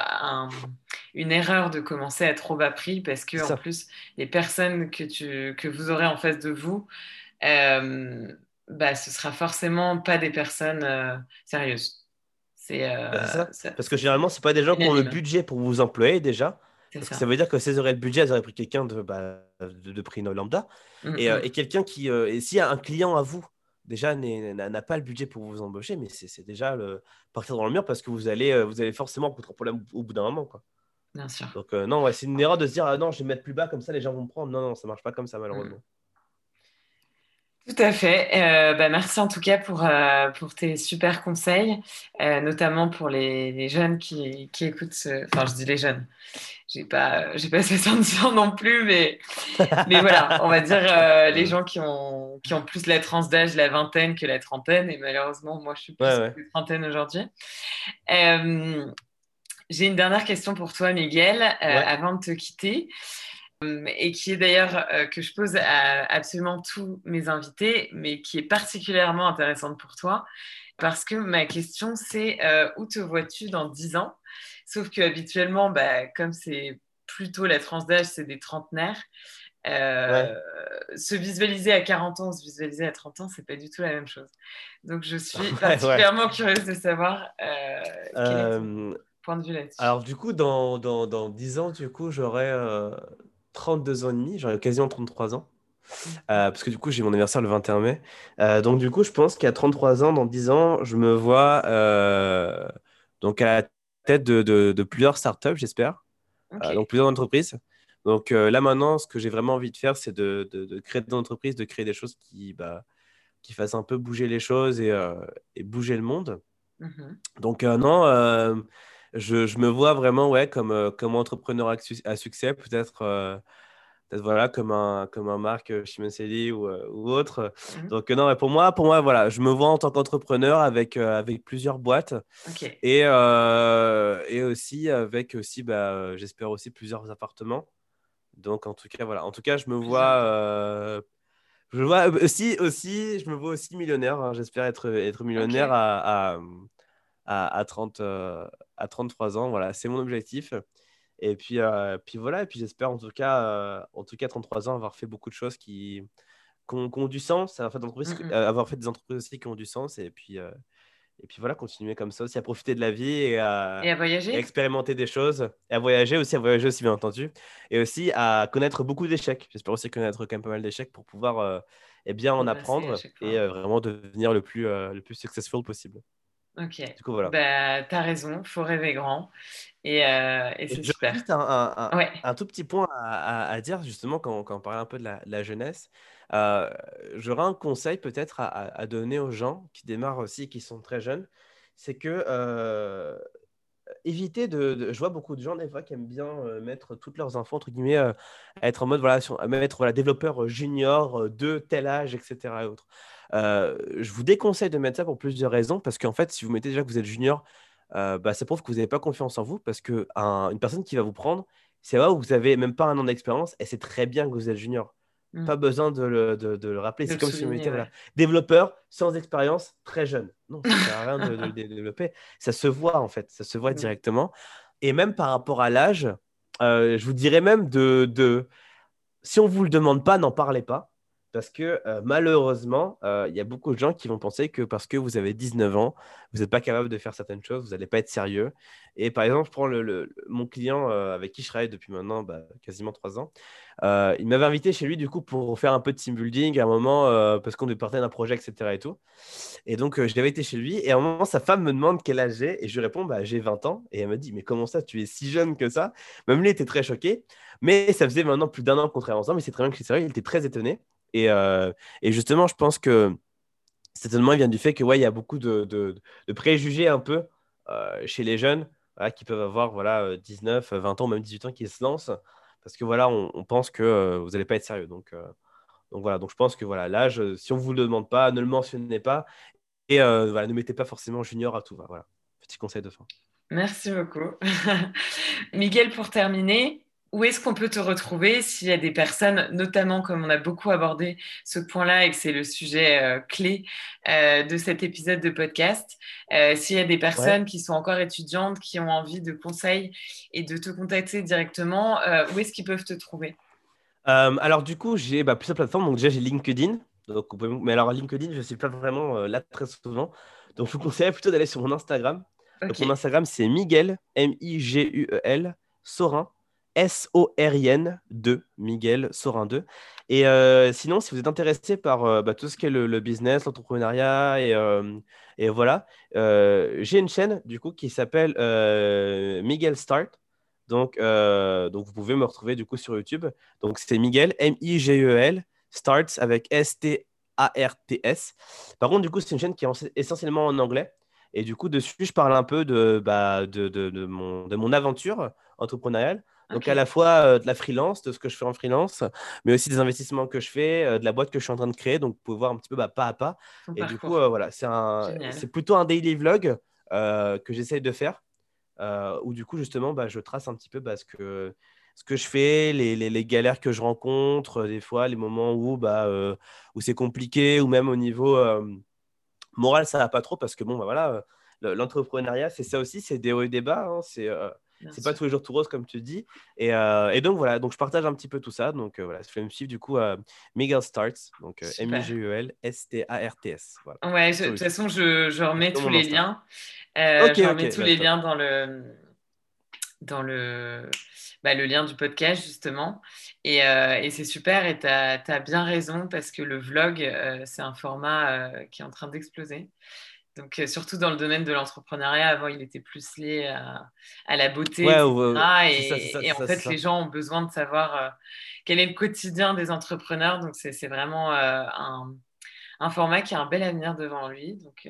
une erreur de commencer à trop bas prix parce que en plus, les personnes que, tu, que vous aurez en face de vous, euh, bah, ce sera forcément pas des personnes euh, sérieuses. Bah, c'est parce que généralement, c'est pas des gens qui ont le budget pour vous employer déjà. Ça. veut dire que si elles auraient le budget, elles auraient pris quelqu'un de, bah, de, prix lambda. Mm, et, mm. et quelqu'un qui. et s'il y a un client à vous déjà n'a pas le budget pour vous embaucher, mais c'est déjà le, partir dans le mur parce que vous allez, euh, vous allez forcément rencontrer un problème au bout d'un moment. Quoi. Bien sûr. Donc, euh, non, ouais, c'est une erreur de se dire ah, non, je vais mettre plus bas, comme ça les gens vont me prendre. Non, non, ça marche pas comme ça, malheureusement. Mm. Tout à fait. Euh, bah, merci en tout cas pour, pour tes super conseils, notamment pour les, les jeunes qui, qui écoutent ce... Enfin, je dis les jeunes. J'ai pas j'ai pas [laughs] 70 ans non plus mais mais voilà on va dire euh, les gens qui ont qui ont plus la tranche d'âge la vingtaine que la trentaine et malheureusement moi je suis plus la trentaine aujourd'hui. Euh, j'ai une dernière question pour toi Miguel euh, avant de te quitter et qui est d'ailleurs que je pose à absolument tous mes invités mais qui est particulièrement intéressante pour toi parce que ma question c'est où te vois-tu dans 10 ans? Sauf que habituellement, bah, comme c'est plutôt la tranche d'âge, c'est des trentenaires. Euh, se visualiser à 40 ans, se visualiser à 30 ans, c'est pas du tout la même chose. Donc je suis [laughs] particulièrement curieuse de savoir euh, quel est ton euh, point de vue là-dessus. Alors du coup, dans, dans, dans 10 ans, du coup, j'aurai 32 ans et demi, j'aurai quasiment 33 ans. Mmh. parce que du coup, j'ai mon anniversaire le 21 mai. donc, du coup, je pense qu'à 33 ans, dans 10 ans, je me vois donc à la tête de, de, plusieurs startups, j'espère. Euh, donc plusieurs entreprises. Donc euh, là maintenant, ce que j'ai vraiment envie de faire, c'est de, de, créer des entreprises, de créer des choses qui, bah, qui fassent un peu bouger les choses et, euh, et bouger le monde. Mhm. Donc non, je, je, me vois vraiment ouais, comme, comme entrepreneur à, succès, peut-être peut-être voilà comme un comme un Marc Chimencelli ou, ou autre. Mhm. Donc non, pour moi pour moi voilà, je me vois en tant qu'entrepreneur avec avec plusieurs boîtes et et aussi avec aussi bah, j'espère aussi plusieurs appartements. Donc en tout cas voilà, en tout cas je me vois je vois aussi aussi je me vois aussi millionnaire. Hein. J'espère être être millionnaire à, à, à 30 à 33 ans. Voilà, c'est mon objectif. Et puis, euh, puis voilà, et puis j'espère en tout cas, euh, en tout cas, 33 ans, avoir fait beaucoup de choses qui, ont, du sens, avoir fait, mmh. Euh, avoir fait des entreprises aussi qui ont du sens, et puis, et puis voilà, continuer comme ça aussi, à profiter de la vie et à, voyager. expérimenter des choses, et à voyager aussi, à voyager aussi, bien entendu, et aussi à connaître beaucoup d'échecs. J'espère aussi connaître quand même pas mal d'échecs pour pouvoir eh bien en apprendre et vraiment devenir le plus, le plus successful possible. Ok. Du coup, voilà. Bah, tu as raison, faut rêver grand. Et, euh, et c'est super. Juste un, un, un, tout petit point à, à, dire, justement, quand, quand, on parlait un peu de la, la jeunesse. Euh, J'aurais un conseil peut-être à, à, donner aux gens qui démarrent aussi, qui sont très jeunes. C'est que euh, éviter de, Je vois beaucoup de gens, des fois, qui aiment bien euh, mettre toutes leurs enfants, entre guillemets, à être en mode, voilà, à mettre voilà, développeur junior de tel âge, etc. Et autres. Je vous déconseille de mettre ça pour plusieurs raisons, parce qu'en fait, si vous mettez déjà que vous êtes junior, euh, bah, ça prouve que vous n'avez pas confiance en vous parce qu'une une personne qui va vous prendre, c'est vrai que vous n'avez même pas un an d'expérience et c'est très bien que vous êtes junior. Mm. Pas besoin de le, de, de le rappeler. C'est comme si on était développeur sans expérience, très jeune. Non, ça sert à rien de, le développer. Ça se voit en fait, ça se voit mm. directement. Et même par rapport à l'âge, euh, je vous dirais même de, de si on ne vous le demande pas, n'en parlez pas. Parce que malheureusement, il y a beaucoup de gens qui vont penser que parce que vous avez 19 ans, vous n'êtes pas capable de faire certaines choses, vous n'allez pas être sérieux. Et par exemple, je prends le, mon client avec qui je travaille depuis maintenant bah, quasiment 3 ans. il m'avait invité chez lui du coup pour faire un peu de team building à un moment parce qu'on devait partir d'un projet, etc. Et, tout. et donc, je l'avais été chez lui. Et à un moment, sa femme me demande quel âge j'ai. Et je lui réponds, bah, j'ai 20 ans. Et elle me dit, mais comment ça, tu es si jeune que ça? Même lui était très choqué. Mais ça faisait maintenant plus d'un an qu'on travaillait ensemble. Il sait très bien que c'est sérieux. Il était très étonné. Euh, et, justement, je pense que cet étonnement vient du fait que ouais, il y a beaucoup de, préjugés un peu euh, chez les jeunes qui peuvent avoir voilà, 19, 20 ans, même 18 ans qui se lancent parce que voilà, on, pense que euh, vous n'allez pas être sérieux. Donc, voilà, donc je pense que voilà, l'âge, si on ne vous le demande pas, ne le mentionnez pas et voilà, ne mettez pas forcément junior à tout. Voilà, petit conseil de fin. Merci beaucoup. [laughs] Miguel, pour terminer, où est-ce qu'on peut te retrouver s'il y a des personnes, notamment comme on a beaucoup abordé ce point-là et que c'est le sujet euh, clé euh, de cet épisode de podcast, euh, s'il y a des personnes qui sont encore étudiantes, qui ont envie de conseils et de te contacter directement, où est-ce qu'ils peuvent te trouver? Alors du coup, j'ai bah, plusieurs plateformes. Donc déjà, j'ai LinkedIn. Donc, Mais alors LinkedIn, je ne suis pas vraiment là très souvent. Donc je vous conseille plutôt d'aller sur mon Instagram. Donc, mon Instagram, c'est Miguel, M-I-G-U-E-L, Sorin. S-O-R-I-N 2, Miguel Sorin 2. Et euh, sinon, si vous êtes intéressé par euh, bah, tout ce qui est le, business, l'entrepreneuriat, et, euh, et, voilà, j'ai une chaîne du coup qui s'appelle Miguel Start. Donc, donc, vous pouvez me retrouver du coup sur YouTube. Donc, c'est Miguel, M-I-G-E-L, Starts avec S-T-A-R-T-S. Par contre, du coup, c'est une chaîne qui est essentiellement en anglais. Et du coup, dessus, je parle un peu de, bah, de, de, de, mon, de mon aventure entrepreneuriale. Donc à la fois euh, de la freelance, de ce que je fais en freelance, mais aussi des investissements que je fais, euh, de la boîte que je suis en train de créer. Donc vous pouvez voir un petit peu bah, pas à pas. et du coup, euh, voilà, c'est un, c'est plutôt un daily vlog que j'essaye de faire, où du coup justement, bah, je trace un petit peu bah, ce que ce que je fais, les, les, les, galères que je rencontre, des fois, les moments où, bah, où c'est compliqué, ou même au niveau moral, ça va pas trop, parce que bon, bah, voilà, l'entrepreneuriat, c'est ça aussi, c'est des hauts et des bas. Hein, c'est c'est pas tous les jours tout rose comme tu dis. Et, euh, et, donc voilà, donc je partage un petit peu tout ça. Donc euh, voilà, je vais me suivre du coup à Miguel Starts, donc euh, M-I-G-E-L-S-T-A-R-T-S. Voilà. Ouais, de toute façon, je, je remets tous les liens. je remets tous les liens dans le dans le, bah, le lien du podcast justement. Et, et c'est super et tu as, as, bien raison parce que le vlog, c'est un format qui est en train d'exploser. Donc, euh, surtout dans le domaine de l'entrepreneuriat, avant, il était plus lié à, la beauté, et, en fait, les gens ont besoin de savoir euh, quel est le quotidien des entrepreneurs. Donc, c'est vraiment euh, un, format qui a un bel avenir devant lui. Donc,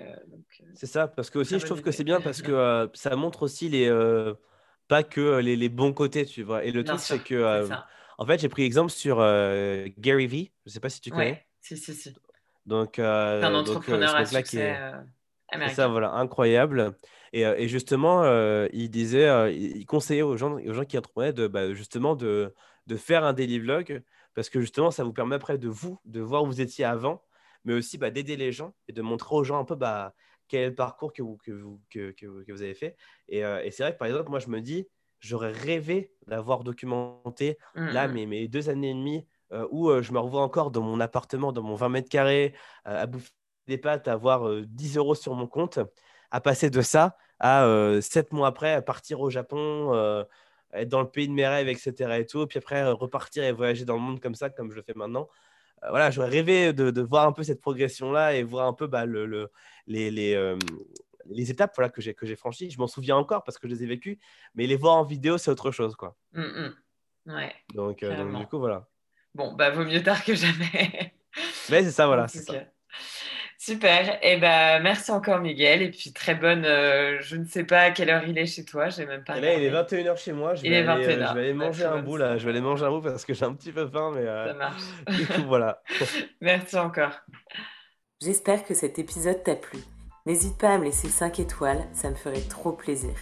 c'est ça, parce que aussi, je trouve que c'est bien parce que ça montre aussi les, pas que les, bons côtés, tu vois. Et le truc, c'est que, en fait, j'ai pris exemple sur Gary Vee. Je ne sais pas si tu connais. Ouais, si, si, si. Donc, un entrepreneur à succès. C'est ça, voilà, incroyable. Et, euh, et justement, euh, il disait, euh, il conseillait aux gens, aux gens qui entreprenaient de, bah, justement de, de, faire un daily vlog parce que justement, ça vous permet après de vous, de voir où vous étiez avant, mais aussi bah, d'aider les gens et de montrer aux gens un peu bah, quel est le parcours que vous, que vous, que, que, vous avez fait. Et, et c'est vrai que par exemple, moi, je me dis, j'aurais rêvé d'avoir documenté mmh, là mmh. mes, mes, deux années et demie où je me revois encore dans mon appartement, dans mon 20 mètres carrés, à bouffer pâtes à avoir 10 euros sur mon compte, à passer de ça à 7 mois après, à partir au Japon, être dans le pays de mes rêves, etc. Et tout, puis après repartir et voyager dans le monde comme ça, comme je le fais maintenant. voilà, j'aurais rêvé de, voir un peu cette progression-là et voir un peu bah, le, les, les, les, étapes voilà, que j'ai franchies. Je m'en souviens encore parce que je les ai vécues, mais les voir en vidéo, c'est autre chose. Quoi. Mmh, mmh. Ouais, donc, donc, du coup, voilà. Bon, bah, vaut mieux tard que jamais. mais c'est ça, voilà. C'est ça. Super. Et eh ben, merci encore, Miguel. Et puis, très bonne. Euh, je ne sais pas à quelle heure il est chez toi. J'ai même pas. là, il est 21h chez moi. Je il est 21h. Euh, je vais aller manger un bout là. Je vais aller manger un bout parce que j'ai un petit peu faim. Mais, euh, Ça marche. [laughs] du coup, voilà. [laughs] merci encore. J'espère que cet épisode t'a plu. N'hésite pas à me laisser 5 étoiles. Ça me ferait trop plaisir.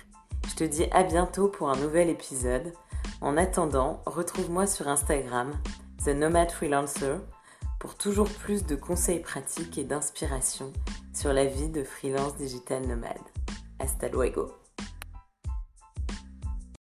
Je te dis à bientôt pour un nouvel épisode. En attendant, retrouve-moi sur Instagram The Nomad Freelancer, pour toujours plus de conseils pratiques et d'inspiration sur la vie de freelance digital nomade. Hasta luego